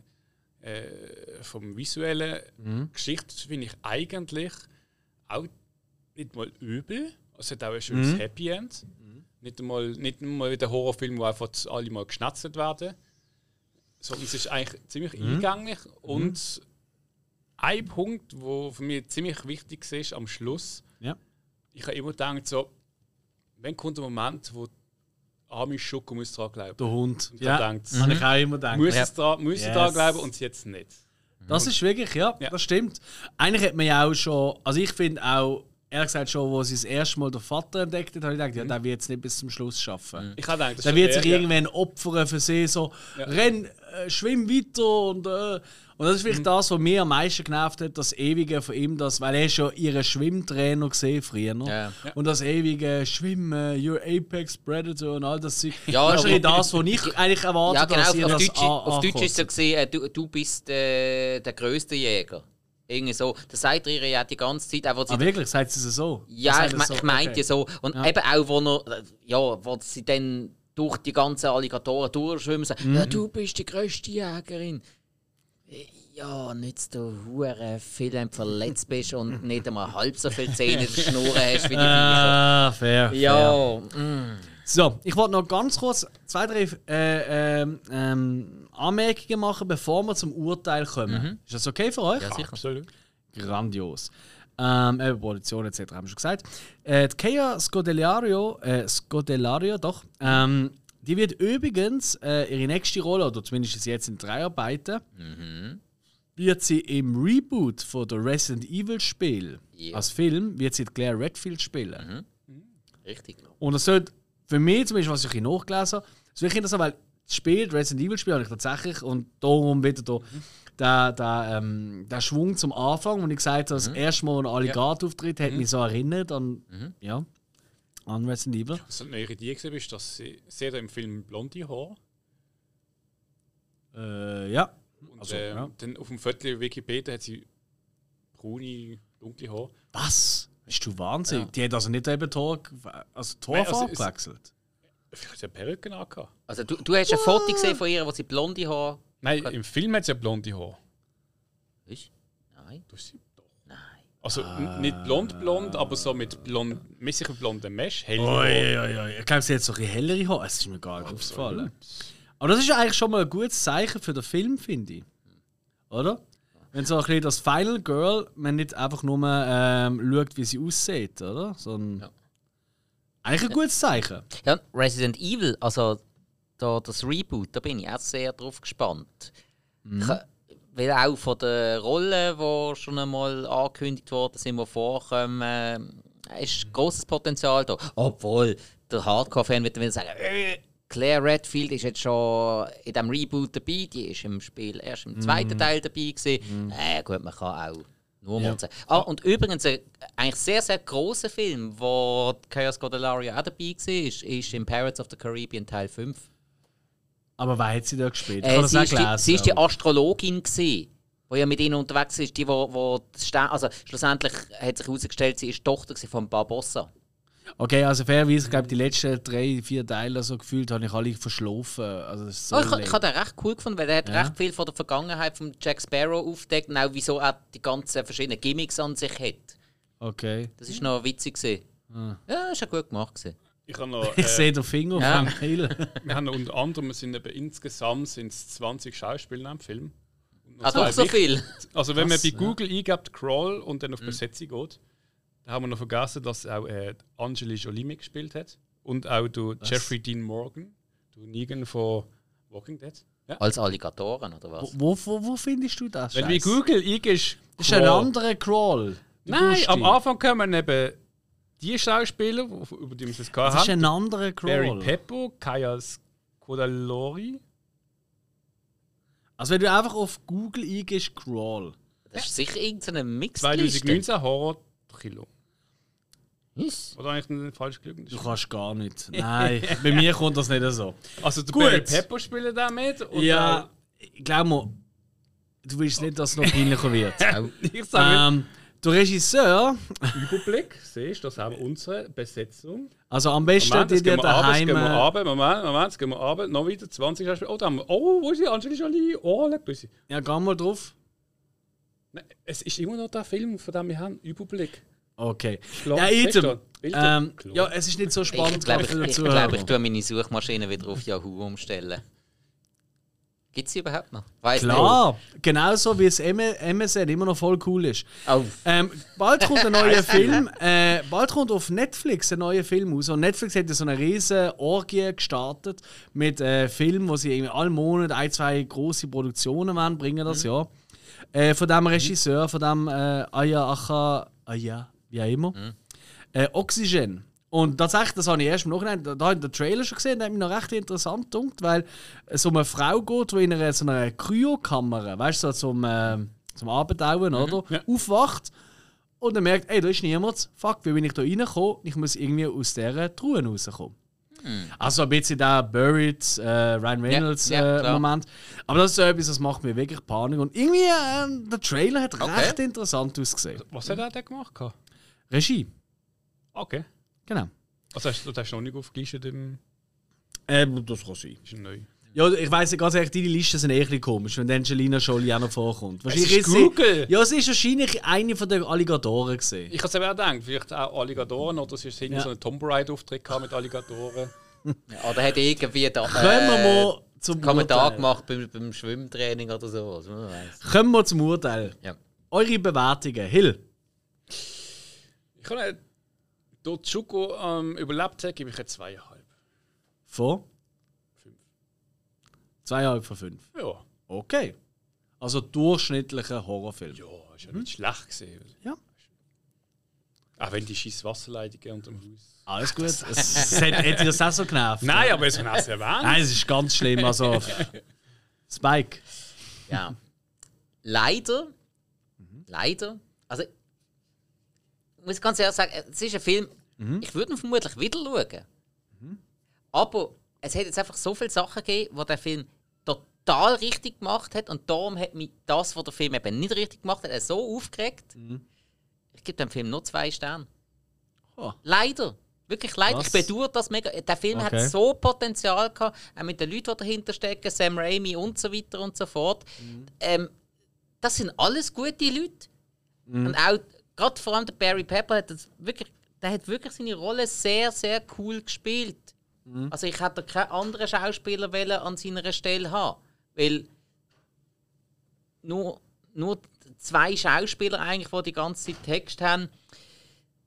äh, vom visuellen. Geschichte finde ich eigentlich auch nicht mal übel. Es hat auch ein schönes Happy End. Nicht einmal, nicht einmal wie der Horrorfilm, wo einfach alle mal geschnatzelt werden. Sondern es ist eigentlich ziemlich eingängig. Und ein Punkt, der für mich ziemlich wichtig ist am Schluss, Ja. ich habe immer gedacht, so, wenn kommt der Moment, wo arme Schoko muss dran glauben. Der Hund. Und Ja, dann denkt, habe ich auch immer gedacht. muss Ja. es dran, muss es Yes. dran glauben und sie jetzt nicht. Das ist wirklich, ja, Ja. das stimmt. Eigentlich hat man ja auch schon, also ich finde auch, ehrlich gesagt schon, wo sie das erste Mal den Vater entdeckt hat, habe ich gedacht, ja, der wird es nicht bis zum Schluss schaffen. Ich habe gedacht, Der wird sich eher- irgendwann opfern für sie, so, Ja. renn, äh, schwimm weiter und äh, und das ist Mhm. vielleicht das, was mir am meisten genervt hat, das ewige von ihm, das, weil er schon ihren Schwimmtrainer gesehen früher. Ja. Und das ewige Schwimmen, Your Apex Predator und all das Zeug. Ja, das ist das, was ich eigentlich erwarte, Ja, genau. dass Auf, ihr auf, das Deutsch, auf Deutsch ist so ankotzt. gesehen, äh, du, du bist äh, der größte Jäger. Irgendwie so. Das sagt ihr ja die ganze Zeit. Auch, wo sie Ah, wirklich? Sagt sie es so? Ja, ich, me so? ich meinte Okay. so. Und Ja. eben auch, wo, er, ja, wo sie dann durch die ganzen Alligatoren durchschwimmen, sagen, Mhm. ja, du bist die grösste Jägerin. Ja, nicht du hure viel du verletzt bist und nicht einmal halb so viel Zähne in der Schnur hast wie die Viecher. Ah, fair. fair. Ja, mm. So, ich wollte noch ganz kurz zwei, drei äh, ähm, ähm, Anmerkungen machen, bevor wir zum Urteil kommen. Ist das okay für euch? Mhm. ja, sicher. Absolut. Grandios. Ähm, eben Produktion etc. haben wir schon gesagt. Äh, die Kea Scodelario, äh, Scodelario, doch, ähm, die wird übrigens äh, ihre nächste Rolle, oder zumindest ist sie jetzt in drei Arbeiten, wird sie im Reboot von der Resident Evil Spiel Ja. als Film, wird sie Claire Redfield spielen. Richtig. Und das sollte für mich, zumindest was ich nachgelesen habe, das ist wirklich interessant, weil das Spiel, das Resident Evil Spiel, habe ich tatsächlich und darum wieder da, der, der, ähm, der Schwung zum Anfang, wo ich gesagt habe, das erste Mal, ein Alligator auftritt, hat mich so erinnert an, ja, an Resident Evil. Was eine neue Idee war, ist, dass sie sehr im Film blonde Haar Äh, ja. und Also, äh, ja. dann auf dem Viertel Wikipedia hat sie braune, dunkle Haar. Was? Bist du wahnsinnig? Ja. Die hat also nicht eben Tor, also also Torfarbe es- gewechselt. Vielleicht hat sie eine Perücke angehabt. Also du, du hast ein Foto gesehen von ihr, wo sie blonde Haare Nein, im Film hat sie ja blonde Haar. ist? Nein. Du sie doch. Nein. Also n- nicht blond blond, aber so mit blond, mäßig blondem Mesh, hell. Oi, oi, oi. Ich glaube, sie hat so ein bisschen hellere Haare. Es ist mir gar nicht aufgefallen. Aber das ist ja eigentlich schon mal ein gutes Zeichen für den Film, finde ich. Oder? Wenn so ein bisschen das Final Girl, man nicht einfach nur ähm, schaut, wie sie aussieht, oder? Sondern Ja. Eigentlich ein gutes Zeichen. Ja, Resident Evil, also da, das Reboot, da bin ich auch sehr drauf gespannt. Ich, weil auch von den Rollen, die schon einmal angekündigt worden sind, die vorkommen, äh, ist großes Potenzial da. Obwohl der Hardcore-Fan wird dann wieder sagen, äh, Claire Redfield ist jetzt schon in diesem Reboot dabei, die ist im Spiel erst im zweiten Teil dabei gewesen. Äh, gut, man kann auch nur mal sagen. Ah, und übrigens, ein eigentlich sehr, sehr grosser Film, wo Chaos Godelario auch dabei war, ist, ist in Pirates of the Caribbean Teil 5. Aber wer hat sie da gespielt? Äh, sie, ist die, gelesen. sie ist die Astrologin, gewesen, die ja mit ihnen unterwegs ist. Die, wo, wo also schlussendlich hat sich herausgestellt, sie ist die Tochter von Barbossa. Okay, also fairerweise, ich glaube, die letzten drei, vier Teile so gefühlt habe ich alle verschlafen. Also das ist so Oh, ich ich habe den recht cool gefunden, weil er hat Ja. recht viel von der Vergangenheit von Jack Sparrow aufgedeckt und auch wieso er die ganzen verschiedenen Gimmicks an sich hat. Okay. Das ist noch witzig. Gewesen. Ja, das ist ja gut gemacht. Gewesen. Ich habe noch, Ich äh, sehe den Finger Ja. von Hill. wir haben noch unter anderem sind eben insgesamt sind's 20 Schauspieler im Film. Ah, doch so viel. Also wenn Krass, man bei ja. Google eingibt Crawl und dann auf Besetzung geht, da haben wir noch vergessen, dass auch äh, Angeli Jolie mitgespielt hat und auch du Jeffrey Dean Morgan, du Negan von Walking Dead. Ja. Als Alligatoren, oder was? Wo, wo, wo findest du das? Wenn du? Google eingibst, Das ist ein anderer Crawl. Du Nein, am Anfang kommen eben die Schauspieler, über die wir es Das gehabt ist haben. ein anderer Barry Crawl. Peppo, Kaya Kodalori. Also wenn du einfach auf Google eingehst, Crawl. Das ist sicher irgendeine Mixliste. 2019 Horror Kilo. Yes. Oder eigentlich nicht falsch gelungen? Du kannst gar nicht. Nein, bei mir kommt das nicht so. Also der Gut. Barry Peppo spielt da mit. Und ja, ich glaube mal, du willst nicht, dass es noch peinlicher wird. ich sage ähm, der Regisseur, Überblick, siehst du, das haben wir unsere Besetzung. also am besten Moment, die dir wir runter, jetzt daheim. gehen wir äh, runter. Moment, Moment, jetzt gehen wir runter. Noch wieder 20 Jahre später. Oh, da haben wir, oh, wo ist die Angelina Jolie? Oh, leck bisschen. Ja, geh mal drauf. Nein, es ist immer noch der Film, von dem wir haben, Überblick. Okay. Klar, Ja? Bilder? Ähm, ja, es ist nicht so Ich spannend glaube, ich, ich, Zuhörer. glaub, ich tue meine Suchmaschine wieder auf Yahoo umstellen. Gibt es sie überhaupt noch? Weiss Klar, genauso wie es MSN immer noch voll cool ist. Oh, Ähm, bald kommt ein neuer Film. Äh, bald kommt auf Netflix ein neuer Film raus. Und Netflix hat ja so eine riesige Orgie gestartet mit äh, Filmen, wo sie irgendwie alle Monate ein, zwei große Produktionen bringen das ja. Äh, von dem Regisseur, von dem äh, Aya Acha, Aya, wie auch immer. Äh, Oxygen. Und tatsächlich, das habe ich erst im Nachhinein, da, da habe ich den Trailer schon gesehen, der hat mich noch recht interessant gedacht, weil es um eine Frau geht, die in einer, so einer Kryokammer, weißt du, so zum, äh, zum Abendauern, oder? ja. Aufwacht und dann merkt, ey, da ist niemand, fuck, wie bin ich da reingekommen? Ich muss irgendwie aus dieser Truhe rauskommen. Also ein bisschen der Buried, äh, Ryan Reynolds Ja, ja, äh. Moment. Aber das ist so etwas, das macht mir wirklich Panik. Und irgendwie, äh, der Trailer hat Okay. recht interessant ausgesehen. Was hat er denn gemacht? Regie, Okay. genau. Also hast du das hast du noch nicht aufgelistet im. Ähm, das kann sein. Ist neu. Ja, ich weiss ganz ehrlich, deine Listen sind eh ein bisschen komisch, wenn Angelina Jolie auch noch vorkommt. Wahrscheinlich ist sie- Google. Ja, sie ist wahrscheinlich eine von den Alligatoren gesehen. Ich habe es eben auch gedacht, vielleicht auch Alligatoren oder sie hat Ja. so einen Tomb Raider-Auftritt gehabt mit Alligatoren. oder hat irgendwie da, Kommen wir äh, mal zum Kommentar Urteil. gemacht beim, beim Schwimmtraining oder sowas. Kommen wir zum Urteil. Ja. Eure Bewertungen. Hill. Ich habe. Dort Chuko ähm, überlebt hat, gebe ich jetzt zweieinhalb. Von? Zweieinhalb von fünf. Ja. Okay. Also durchschnittlicher Horrorfilm. Ja, ist ja nicht schlecht gesehen. Ja. Auch wenn die scheiß Wasserleitungen unter dem Haus. Alles gut. Es, es hat, hätte dir das auch so genervt? Nein, aber es auch sehr erwähnt. Nein, es ist ganz schlimm. Also, Spike. Ja. Leider, leider, also ich muss ganz ehrlich sagen, es ist ein Film, ich würde ihn vermutlich wieder schauen. Aber es hat jetzt einfach so viele Sachen gegeben, wo der Film total richtig gemacht hat und darum hat mich das, was der Film eben nicht richtig gemacht hat, so aufgeregt. Ich gebe dem Film nur zwei Sterne. Oh. Leider. Wirklich leider. Was? Ich bedauere das mega. Der Film Okay. hat so Potenzial gehabt, auch mit den Leuten, die dahinter stecken, Sam Raimi und so weiter und so fort. Ähm, das sind alles gute Leute. Und auch, gerade vor allem der Barry Pepper, hat das wirklich, der hat wirklich seine Rolle sehr, sehr cool gespielt. Also ich hätte keinen anderen Schauspieler wollen an seiner Stelle haben. Weil nur, nur zwei Schauspieler eigentlich, die die ganze Zeit Text haben.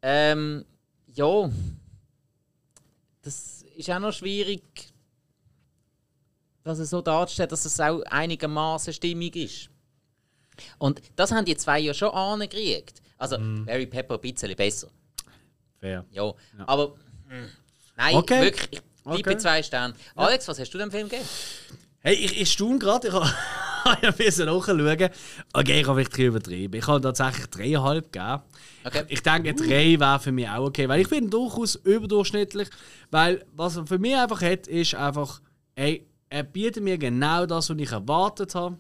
Ähm, ja, das ist auch noch schwierig, dass es so darzustellen, dass es auch einigermaßen stimmig ist. Und das haben die zwei ja schon angekriegt. Also Mary Pepper ein bisschen besser. Fair. Ja, aber mm, nein, Okay. wirklich, ich bleibe Okay. bei zwei Sternen. Alex, was hast du dem Film gegeben? Hey, ich, ich staune gerade, ich habe ein bisschen nachschauen. Okay, ich habe wirklich übertrieben. Ich habe tatsächlich dreieinhalb gegeben. Okay. Ich denke, drei wäre für mich auch okay, weil ich bin durchaus überdurchschnittlich. Weil was er für mich einfach hat, ist einfach, ey, er bietet mir genau das, was ich erwartet habe.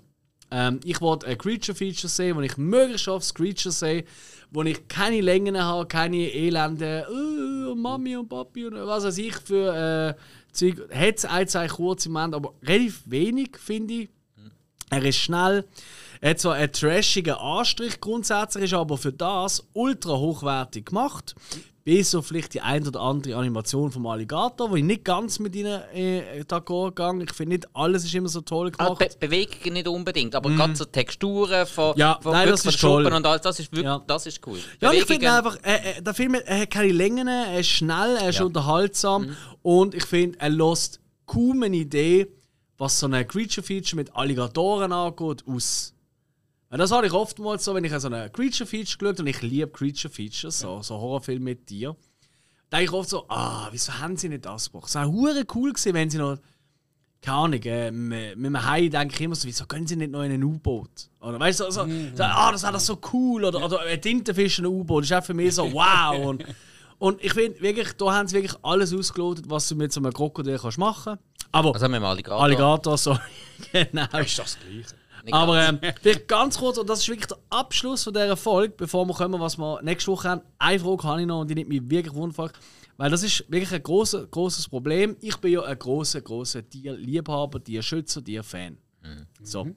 Ähm, ich wollte ein Creature Feature sehen, wo ich möglichst oft Creature sehe, wo ich keine Längen habe, keine elende äh, Mami und Papi und was weiß ich für äh, Zeug. Hat es ein, zwei kurze Momente, aber relativ wenig, finde ich. Er ist schnell. Er hat so einen trashigen Anstrich grundsätzlich, ist aber für das ultra hochwertig gemacht. Bis auf vielleicht die ein oder andere Animation vom Alligator, wo ich nicht ganz mit ihnen äh, d'accord gegangen. Ich finde nicht alles ist immer so toll Also gemacht. Be Bewegungen nicht unbedingt, aber gerade so Texturen von, Mhm. Ja, von, nein, das ist von toll. Schuppen und alles, das ist wirklich Ja. das ist cool. Ja, ich finde einfach, äh, äh, der Film er hat keine Längen, er ist schnell, er ist Ja. Mhm. unterhaltsam und ich finde, er lässt kaum eine Idee, was so ein Creature-Feature mit Alligatoren angeht, aus. Und das habe ich oftmals so, wenn ich so eine Creature-Feature geschaut und ich liebe Creature-Features, so, so Horrorfilme mit dir, denke ich oft so, ah, wieso haben sie nicht das gemacht? Es wäre hure cool gewesen, wenn sie noch keine Ahnung, äh, mit mit einem Hai denke ich immer so, wieso gehen sie nicht noch in ein U-Boot? Oder weißt du, so, so, ah, das wäre doch so cool. Oder, oder ein Tintenfisch in ein U-Boot, das ist auch für mich so, wow. Und, und ich finde wirklich, da haben sie wirklich alles ausgelotet, was du mit so einem Krokodil kannst machen. Aber Also mit dem Alligator. Alligator, so, genau. Ist das Gleiche? Aber ganz. ähm, vielleicht ganz kurz, und das ist wirklich der Abschluss von dieser Folge, bevor wir kommen, was wir nächste Woche haben. Eine Frage habe ich noch und die nimmt mich wirklich wundervoll. Weil das ist wirklich ein grosses, grosses Problem. Ich bin ja ein großer, großer Tierliebhaber, Tierschützer, Tierfan. So.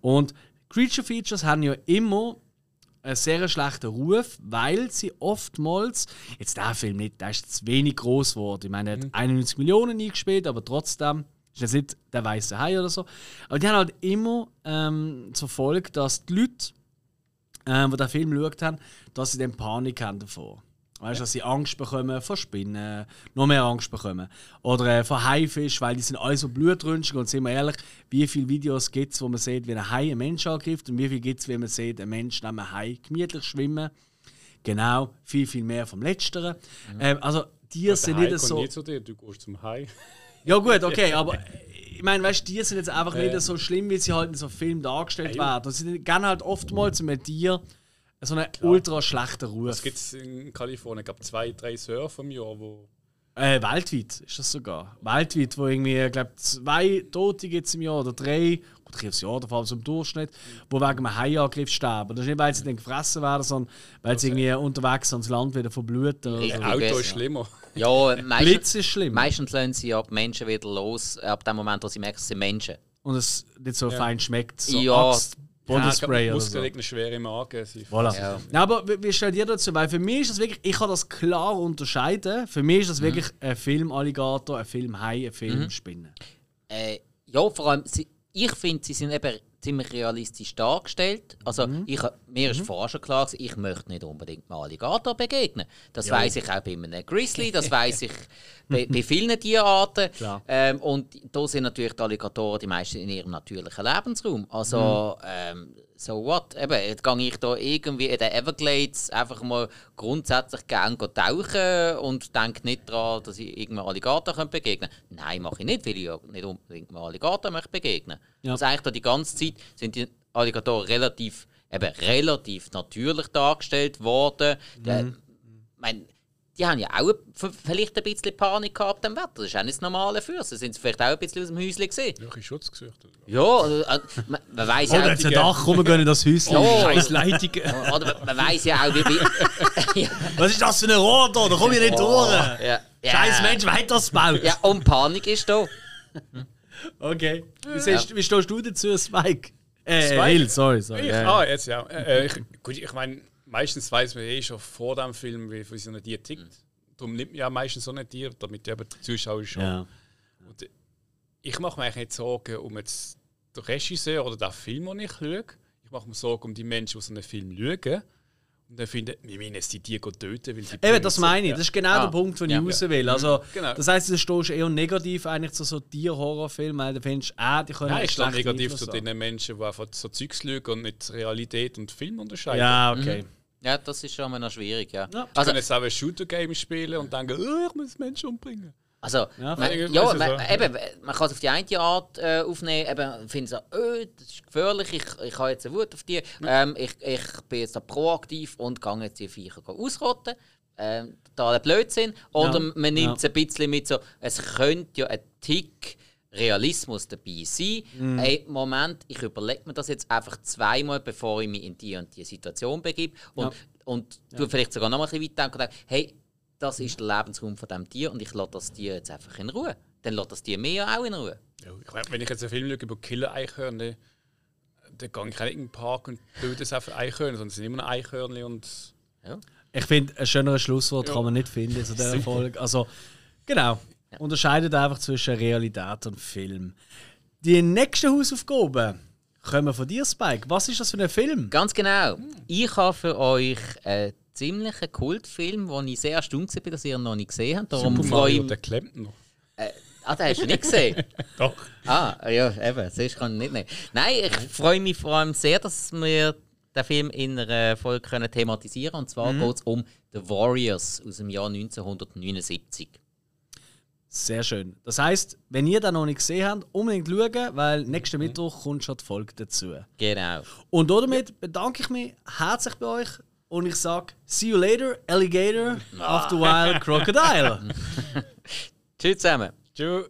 Und Creature Features haben ja immer einen sehr schlechten Ruf, weil sie oftmals, jetzt der Film nicht, der ist jetzt wenig groß geworden. Ich meine, er hat 91 Millionen eingespielt, aber trotzdem ist jetzt nicht der weiße Hai oder so. Aber die haben halt immer ähm, zur Folge, dass die Leute, ähm, die den Film geschaut haben, dass sie dann Panik haben davor. Weißt du, dass sie Angst bekommen vor Spinnen, noch mehr Angst bekommen. Oder äh, vor Haifisch, weil die sind alle so blutrünstig. Und sind wir ehrlich, wie viele Videos gibt es, wo man sieht, wie ein Hai einen Mensch angreift und wie viel gibt es, wie man sieht, ein Mensch neben einem Hai gemütlich schwimmen. Genau, viel, viel mehr vom Letzteren. Ähm, also, die sind Hai nicht kommt so. nie zu dir, du gehst zum Hai. Ja gut, okay, aber ich meine, weißt du, die sind jetzt einfach nicht so schlimm, wie sie halt in so Filmen dargestellt werden. Und sie gehen halt oftmals mit dir so einen ultra schlechten Ruf. Es gibt in Kalifornien, ich glaube, zwei, drei Surfer im Jahr, wo. Äh, weltweit ist das sogar. Weltweit, wo irgendwie, ich glaube, zwei Tote gibt es im Jahr oder drei, aufs Jahr, da vor so im Durchschnitt, wo wegen einem Haiangriff sterben. Das ist nicht, weil sie dann gefressen werden, sondern weil sie irgendwie unterwegs ans Land wieder verbluten. Ja. so. Auto ist schlimmer. Ja, meistens, Blitz ist schlimm. meistens lassen sie ab Menschen wieder los, ab dem Moment, wo sie merken, es sind Menschen. Und es nicht so fein schmeckt. So Ja. Axt, Bodenspray ja, oder so. Muskeln liegen schwer im Magen. Sie Voilà. Ja. Ja, aber wie, wie stellt ihr dazu? Weil für mich ist das wirklich, ich kann das klar unterscheiden. Für mich ist Mhm. das wirklich ein Film Alligator, ein Film Hai, ein Film Spinne. Äh, ja, vor allem, sie, ich finde, sie sind eben ziemlich realistisch dargestellt. Also, ich, mir ist vorher schon klar, ich möchte nicht unbedingt einem Alligator begegnen. Das weiß ich auch bei einem Grizzly, das weiß ich bei, bei vielen Tierarten. Ähm, und da sind natürlich die Alligatoren die meisten in ihrem natürlichen Lebensraum. Also, ähm, so what? Eben, jetzt gehe ich da irgendwie in den Everglades einfach mal grundsätzlich gerne tauchen und denke nicht daran, dass ich irgendeinem Alligator begegnen könnte. Nein, mache ich nicht, weil ich ja nicht unbedingt einem Alligator möchte begegnen Ja. Also eigentlich da die ganze Zeit sind die Alligatoren relativ, eben relativ natürlich dargestellt worden. Der- mein, die haben ja auch vielleicht ein bisschen Panik gehabt am Wetter. Das ist auch nicht das normale für sie. Sind sie vielleicht auch ein bisschen aus dem Häuschen gesehen. Welche Schutz gesucht. Ja, also, äh, man, man weiß ja auch... ein Dach, komm, wir gehen in das Häuschen. Ja. Scheiß Leitungen. Oder man, man weiß ja auch, wie... wie ja, Was ist das für ein Rohr da? Da komm ich nicht durch. ja, ja. Scheiß Mensch, wer hat das gebaut? Ja, und Panik ist da. Okay. Wie, siehst, wie stehst du dazu, Spike? Äh, Spike? Hill, sorry, sorry. Ich, Ja, ja. Ah, jetzt ja. Äh, äh, ich, gut, ich meine, meistens weiß man eh schon vor dem Film, wie, so ein Tier tickt. Darum nimmt man ja meistens so ein Tier, damit eben die Zuschauer schon. Ja. Und ich mache mir eigentlich nicht Sorgen um jetzt den Regisseur oder den Film, den ich schaue. Ich mache mir Sorgen um die Menschen, die so einen Film schauen. Und dann finden, wir wollen jetzt die Tiere töten, weil sie Eben, das meine ich. Das ist genau Ah. der Punkt, den Ja. ich raus will. Also, Genau. Das heisst, du stehst eher negativ eigentlich zu so Tier-Horrorfilmen, weil du findest, ah, die können Nein, ich stehe negativ zu den Menschen, die einfach so Zeugs schauen und nicht Realität und Film unterscheiden. Ja, okay. Ja, das ist schon mal noch schwierig, ja. Ja. Ich Also, kann jetzt auch ein Shooter-Game spielen und denken, oh, ich muss Menschen umbringen. Also, Ja, man, ja, man, so. eben, man kann es auf die eine Art äh, aufnehmen, eben, finde so, oh, das ist gefährlich, ich, ich habe jetzt eine Wut auf die, ähm, ich, ich bin jetzt da proaktiv und gehe jetzt die Viecher ausrotten. Ähm, totaler Blödsinn. Oder Ja, man nimmt es ja. ein bisschen mit so, es könnte ja ein Tick Realismus dabei sein. Mhm. Hey, Moment, ich überlege mir das jetzt einfach zweimal, bevor ich mich in die und die Situation begebe. Und, Ja. und du vielleicht sogar noch mal ein bisschen weit denken und denken, hey, das ist der Lebensraum von diesem Tier und ich lasse das Tier jetzt einfach in Ruhe. Dann lässt das Tier mir ja auch in Ruhe. Ja, ich mein, wenn ich jetzt einen Film schaue über Killer-Eichhörnchen, dann gehe ich nicht in den Park und töte es einfach Eichhörnchen, sondern es sind immer noch Eichhörnchen und... Ich finde, ein schöneres Schlusswort kann man nicht finden in so dieser Folge. Also, genau. Unterscheidet einfach zwischen Realität und Film. Die nächsten Hausaufgaben kommen von dir, Spike. Was ist das für ein Film? Ganz genau. Ich habe für euch einen ziemlichen Kultfilm, wo ich sehr erstaunt war, dass ihr ihn noch nicht gesehen habt. Darum Super freue Mario, ich der klemmt noch. Ah, den hast du nicht gesehen? Doch. Ah, ja, eben, sonst kann ich nicht nehmen. Nein, ich freue mich vor allem sehr, dass wir den Film in einer Folge können thematisieren können. Und zwar geht es um The Warriors aus dem Jahr 1979. Sehr schön. Das heißt, wenn ihr den noch nicht gesehen habt, unbedingt schauen, weil nächsten Mittwoch kommt schon die Folge dazu. Genau. Und damit bedanke ich mich herzlich bei euch und ich sage, see you later, Alligator, after a while, Crocodile. Tschüss zusammen. Tschüss.